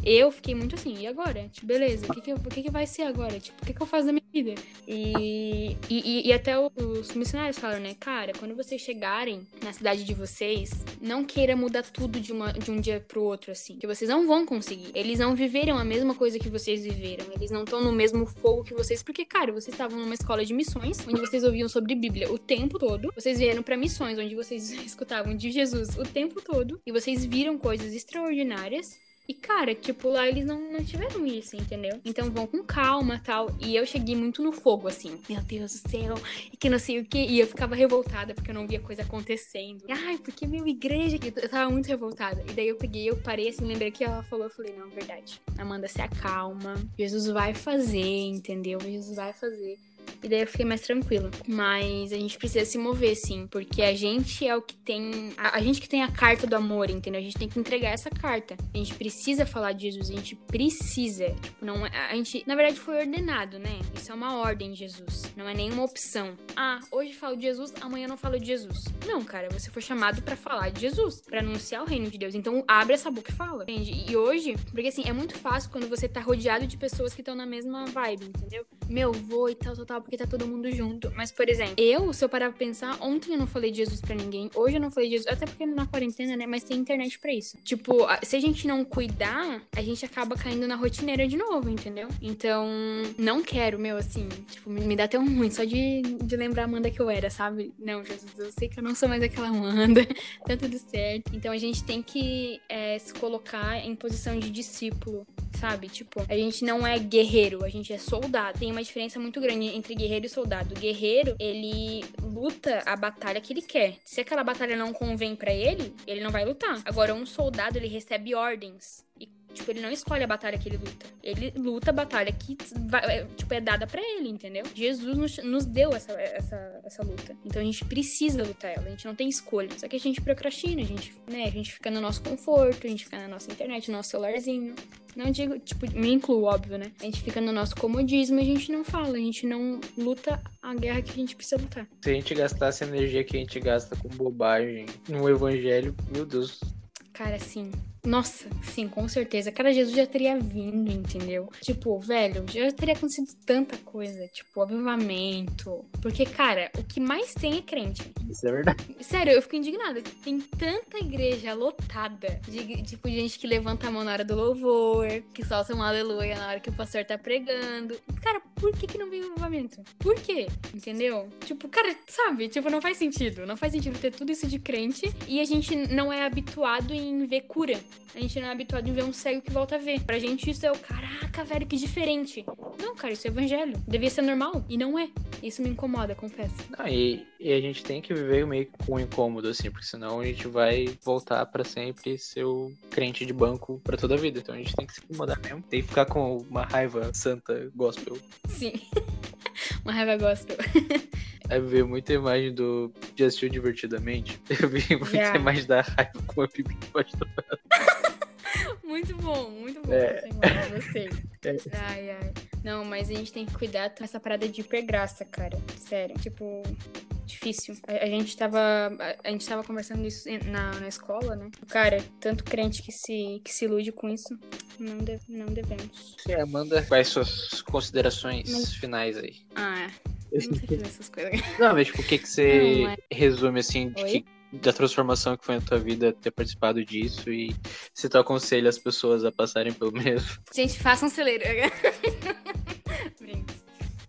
Eu fiquei muito assim, e agora? Tipo, beleza, o que que, que, que vai ser agora? Tipo, o que, que eu faço da minha vida? E, e, e até os missionários falaram, né? Cara, quando vocês chegarem na cidade de vocês, não queira mudar tudo de, uma, de um dia pro outro, assim. Que vocês não vão conseguir. Eles não viveram a mesma coisa que vocês viveram. Eles não estão no mesmo fogo que vocês. Porque, cara, vocês estavam numa escola de missões, onde vocês ouviam sobre Bíblia o tempo todo. Vocês vieram para missões, onde vocês escutavam de Jesus o tempo todo. E vocês viram coisas extraordinárias. E, cara, tipo, lá eles não, não tiveram isso, entendeu? Então vão com calma tal. E eu cheguei muito no fogo, assim. Meu Deus do céu, e que não sei o que. E eu ficava revoltada porque eu não via coisa acontecendo. Ai, porque meu igreja. Eu tava muito revoltada. E daí eu peguei, eu parei assim, lembrei que ela falou. Eu falei, não, verdade. Amanda, se acalma. Jesus vai fazer, entendeu? Jesus vai fazer. E daí eu fiquei mais tranquila. Mas a gente precisa se mover, sim. Porque a gente é o que tem. A, a, gente que tem a carta do amor, entendeu? A gente tem que entregar essa carta. A gente precisa falar de Jesus. A gente precisa. Tipo, não é. A gente, na verdade, foi ordenado, né? Isso é uma ordem de Jesus. Não é nenhuma opção. Ah, hoje falo de Jesus, amanhã não falo de Jesus. Não, cara. Você foi chamado para falar de Jesus. para anunciar o reino de Deus. Então, abre essa boca e fala. Entende? E hoje, porque assim, é muito fácil quando você tá rodeado de pessoas que estão na mesma vibe, entendeu? Meu, vou e tal, tal, tal porque tá todo mundo junto. Mas, por exemplo, eu, se eu parar pra pensar, ontem eu não falei de Jesus pra ninguém, hoje eu não falei de Jesus, até porque na quarentena, né? Mas tem internet pra isso. Tipo, se a gente não cuidar, a gente acaba caindo na rotineira de novo, entendeu? Então, não quero, meu, assim, tipo, me dá até um ruim só de, de lembrar a Amanda que eu era, sabe? Não, Jesus, eu sei que eu não sou mais aquela Amanda, tá tudo certo. Então a gente tem que é, se colocar em posição de discípulo, sabe? Tipo, a gente não é guerreiro, a gente é soldado. Tem uma diferença muito grande entre guerreiro e soldado. O guerreiro, ele luta a batalha que ele quer. Se aquela batalha não convém para ele, ele não vai lutar. Agora, um soldado, ele recebe ordens. E Tipo, ele não escolhe a batalha que ele luta. Ele luta a batalha que vai, é, tipo, é dada para ele, entendeu? Jesus nos, nos deu essa, essa, essa luta. Então a gente precisa lutar ela. A gente não tem escolha. Só que a gente procrastina, a gente, né? A gente fica no nosso conforto, a gente fica na nossa internet, no nosso celularzinho. Não digo, tipo, me incluo, óbvio, né? A gente fica no nosso comodismo e a gente não fala, a gente não luta a guerra que a gente precisa lutar. Se a gente gastasse a energia que a gente gasta com bobagem no evangelho, meu Deus. Cara, sim Nossa, sim, com certeza. Cara, Jesus já teria vindo, entendeu? Tipo, velho, já teria acontecido tanta coisa. Tipo, avivamento. Porque, cara, o que mais tem é crente. Isso é verdade. Sério, eu fico indignada. Tem tanta igreja lotada de, tipo, gente que levanta a mão na hora do louvor, que solta um aleluia na hora que o pastor tá pregando. Cara, por que que não vem avivamento? Por quê? Entendeu? Tipo, cara, sabe? Tipo, não faz sentido. Não faz sentido ter tudo isso de crente e a gente não é habituado em ver cura. A gente não é habituado em ver um cego que volta a ver. Pra gente isso é o caraca, velho, que diferente. Não, cara, isso é evangelho. Devia ser normal. E não é. Isso me incomoda, confesso. Ah, e, e a gente tem que viver meio com um incômodo, assim, porque senão a gente vai voltar pra sempre ser o crente de banco pra toda a vida. Então a gente tem que se incomodar mesmo. Tem que ficar com uma raiva santa gospel. Sim. uma raiva gospel. Aí ver muita imagem do Já assistiu divertidamente. Eu vi muita Já. imagem da raiva com a do braço. Muito bom, muito bom. É. Gostei. É. Ai, ai. Não, mas a gente tem que cuidar com essa parada de hipergraça, cara. Sério. Tipo, difícil. A, a gente tava. A, a gente tava conversando isso na, na escola, né? Cara, tanto crente que se, que se ilude com isso. Não, de- não devemos. Sim, Amanda, quais suas considerações Mas- finais aí? Ah, eu não sei fazer essas coisas. Não, mas tipo, o que, que você Não, é- resume assim que- da transformação que foi na tua vida ter participado disso e se tu aconselha as pessoas a passarem pelo mesmo? Gente, façam celeiro. Brinks.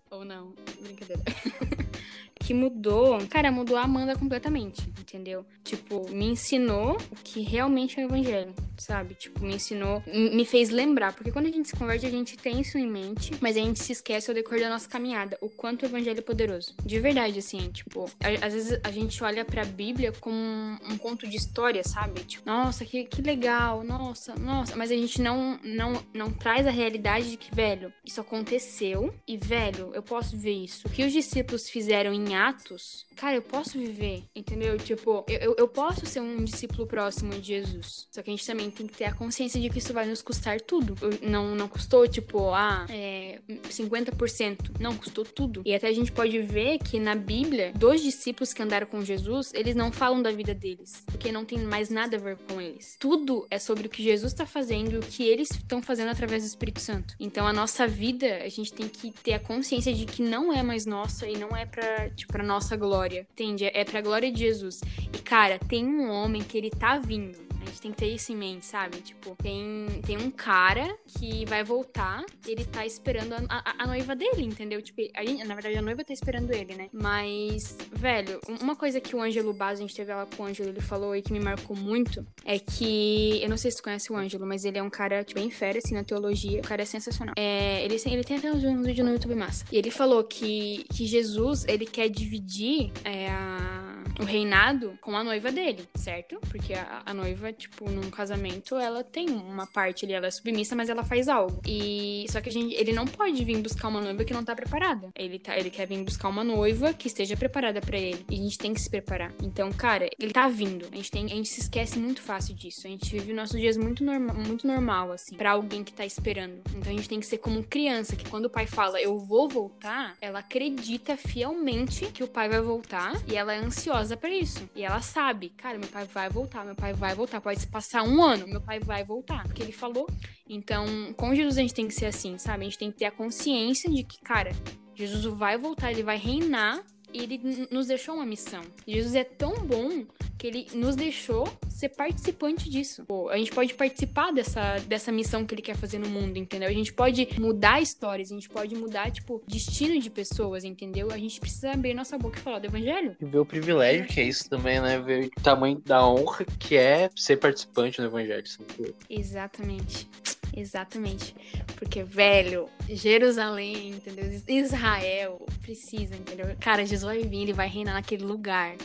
Ou não. Brincadeira. que mudou. Cara, mudou a Amanda completamente, entendeu? Tipo, me ensinou o que realmente é o evangelho, sabe? Tipo, me ensinou, me fez lembrar. Porque quando a gente se converte, a gente tem isso em mente, mas a gente se esquece ao decorrer da nossa caminhada, o quanto o evangelho é poderoso. De verdade, assim, tipo, a- às vezes a gente olha pra Bíblia como um, um conto de história, sabe? Tipo, nossa, que, que legal, nossa, nossa. Mas a gente não, não, não traz a realidade de que, velho, isso aconteceu e, velho, eu posso ver isso. O que os discípulos fizeram em Atos, cara, eu posso viver, entendeu? Tipo, eu, eu, eu posso ser um discípulo próximo de Jesus. Só que a gente também tem que ter a consciência de que isso vai nos custar tudo. Não, não custou, tipo, ah, é, 50%. Não, custou tudo. E até a gente pode ver que na Bíblia, dos discípulos que andaram com Jesus, eles não falam da vida deles. Porque não tem mais nada a ver com eles. Tudo é sobre o que Jesus está fazendo e o que eles estão fazendo através do Espírito Santo. Então a nossa vida, a gente tem que ter a consciência de que não é mais nossa e não é pra, tipo, pra nossa glória. Entende? É pra glória de Jesus. E, cara, tem um homem que ele tá vindo. A gente tem que ter isso em mente, sabe? Tipo, tem, tem um cara que vai voltar, ele tá esperando a, a- a noiva dele, entendeu? Tipo, a na verdade, a noiva tá esperando ele, né? Mas, velho, uma coisa que o Ângelo Baz, a gente teve aula com o Ângelo, ele falou e que me marcou muito, é que. Eu não sei se tu conhece o Ângelo, mas ele é um cara, tipo, bem fera, assim, na teologia. O cara é sensacional. É, ele, ele tem até um vídeo no YouTube massa. E ele falou que, que Jesus, ele quer dividir é, a o reinado com a noiva dele, certo? Porque a, a noiva, tipo, num casamento, ela tem uma parte ali, ela é submissa, mas ela faz algo. E só que a gente, ele não pode vir buscar uma noiva que não tá preparada. Ele tá, ele quer vir buscar uma noiva que esteja preparada pra ele. E a gente tem que se preparar. Então, cara, ele tá vindo. A gente tem, a gente se esquece muito fácil disso. A gente vive nossos dias muito normal, muito normal assim, para alguém que tá esperando. Então a gente tem que ser como criança, que quando o pai fala eu vou voltar, ela acredita fielmente que o pai vai voltar e ela é ansiosa pra isso. E ela sabe, cara, meu pai vai voltar, meu pai vai voltar. Pode se passar um ano, meu pai vai voltar, porque ele falou. Então, com Jesus a gente tem que ser assim, sabe? A gente tem que ter a consciência de que, cara, Jesus vai voltar, ele vai reinar e ele nos deixou uma missão. Jesus é tão bom que ele nos deixou ser participante disso. Pô, a gente pode participar dessa, dessa missão que ele quer fazer no mundo, entendeu? A gente pode mudar histórias, a gente pode mudar, tipo, destino de pessoas, entendeu? A gente precisa abrir nossa boca e falar do evangelho. E ver o privilégio que é isso também, né? Ver o tamanho da honra que é ser participante do evangelho. sabe? Exatamente. Exatamente. Porque, velho, Jerusalém, entendeu? Israel precisa, entendeu? Cara, Jesus vai vir, ele vai reinar naquele lugar,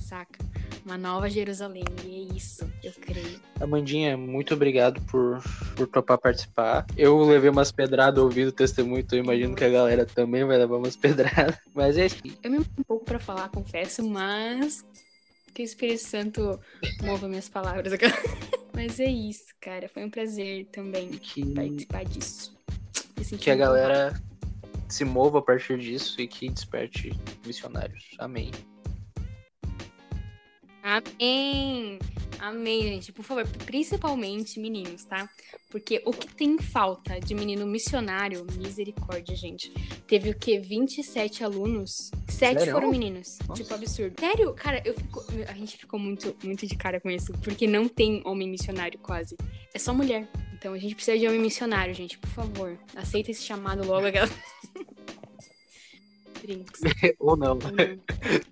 saca? Uma nova Jerusalém. E é isso, eu creio. Amandinha, muito obrigado por, por topar participar. Eu levei umas pedradas ouvindo o testemunho, então eu imagino que a galera também vai levar umas pedradas. Mas é isso. Eu me um pouco pra falar, confesso, mas que o Espírito Santo mova minhas palavras agora. Mas é isso, cara. Foi um prazer também Que, participar disso. Que a galera se mova a partir disso e que desperte missionários. Amém. Amém! Amém, gente. Por favor, principalmente meninos, tá? Porque o que tem falta de menino missionário, misericórdia, gente. Teve o quê? 27 alunos. Sete Sério? foram meninos. Nossa. Tipo, absurdo. Sério, cara, eu fico. A gente ficou muito, muito de cara com isso. Porque não tem homem missionário quase. É só mulher. Então a gente precisa de homem missionário, gente. Por favor. Aceita esse chamado logo, aquela. Drinks. Ou não.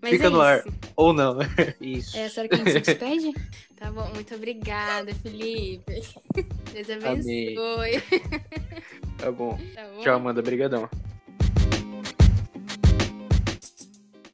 Fica é no ar. isso. Ou não. Isso. É hora que a gente se despede? Tá bom, muito obrigada, Felipe. Deus abençoe. Tá bom. Tá bom? Tchau, Amanda. Brigadão.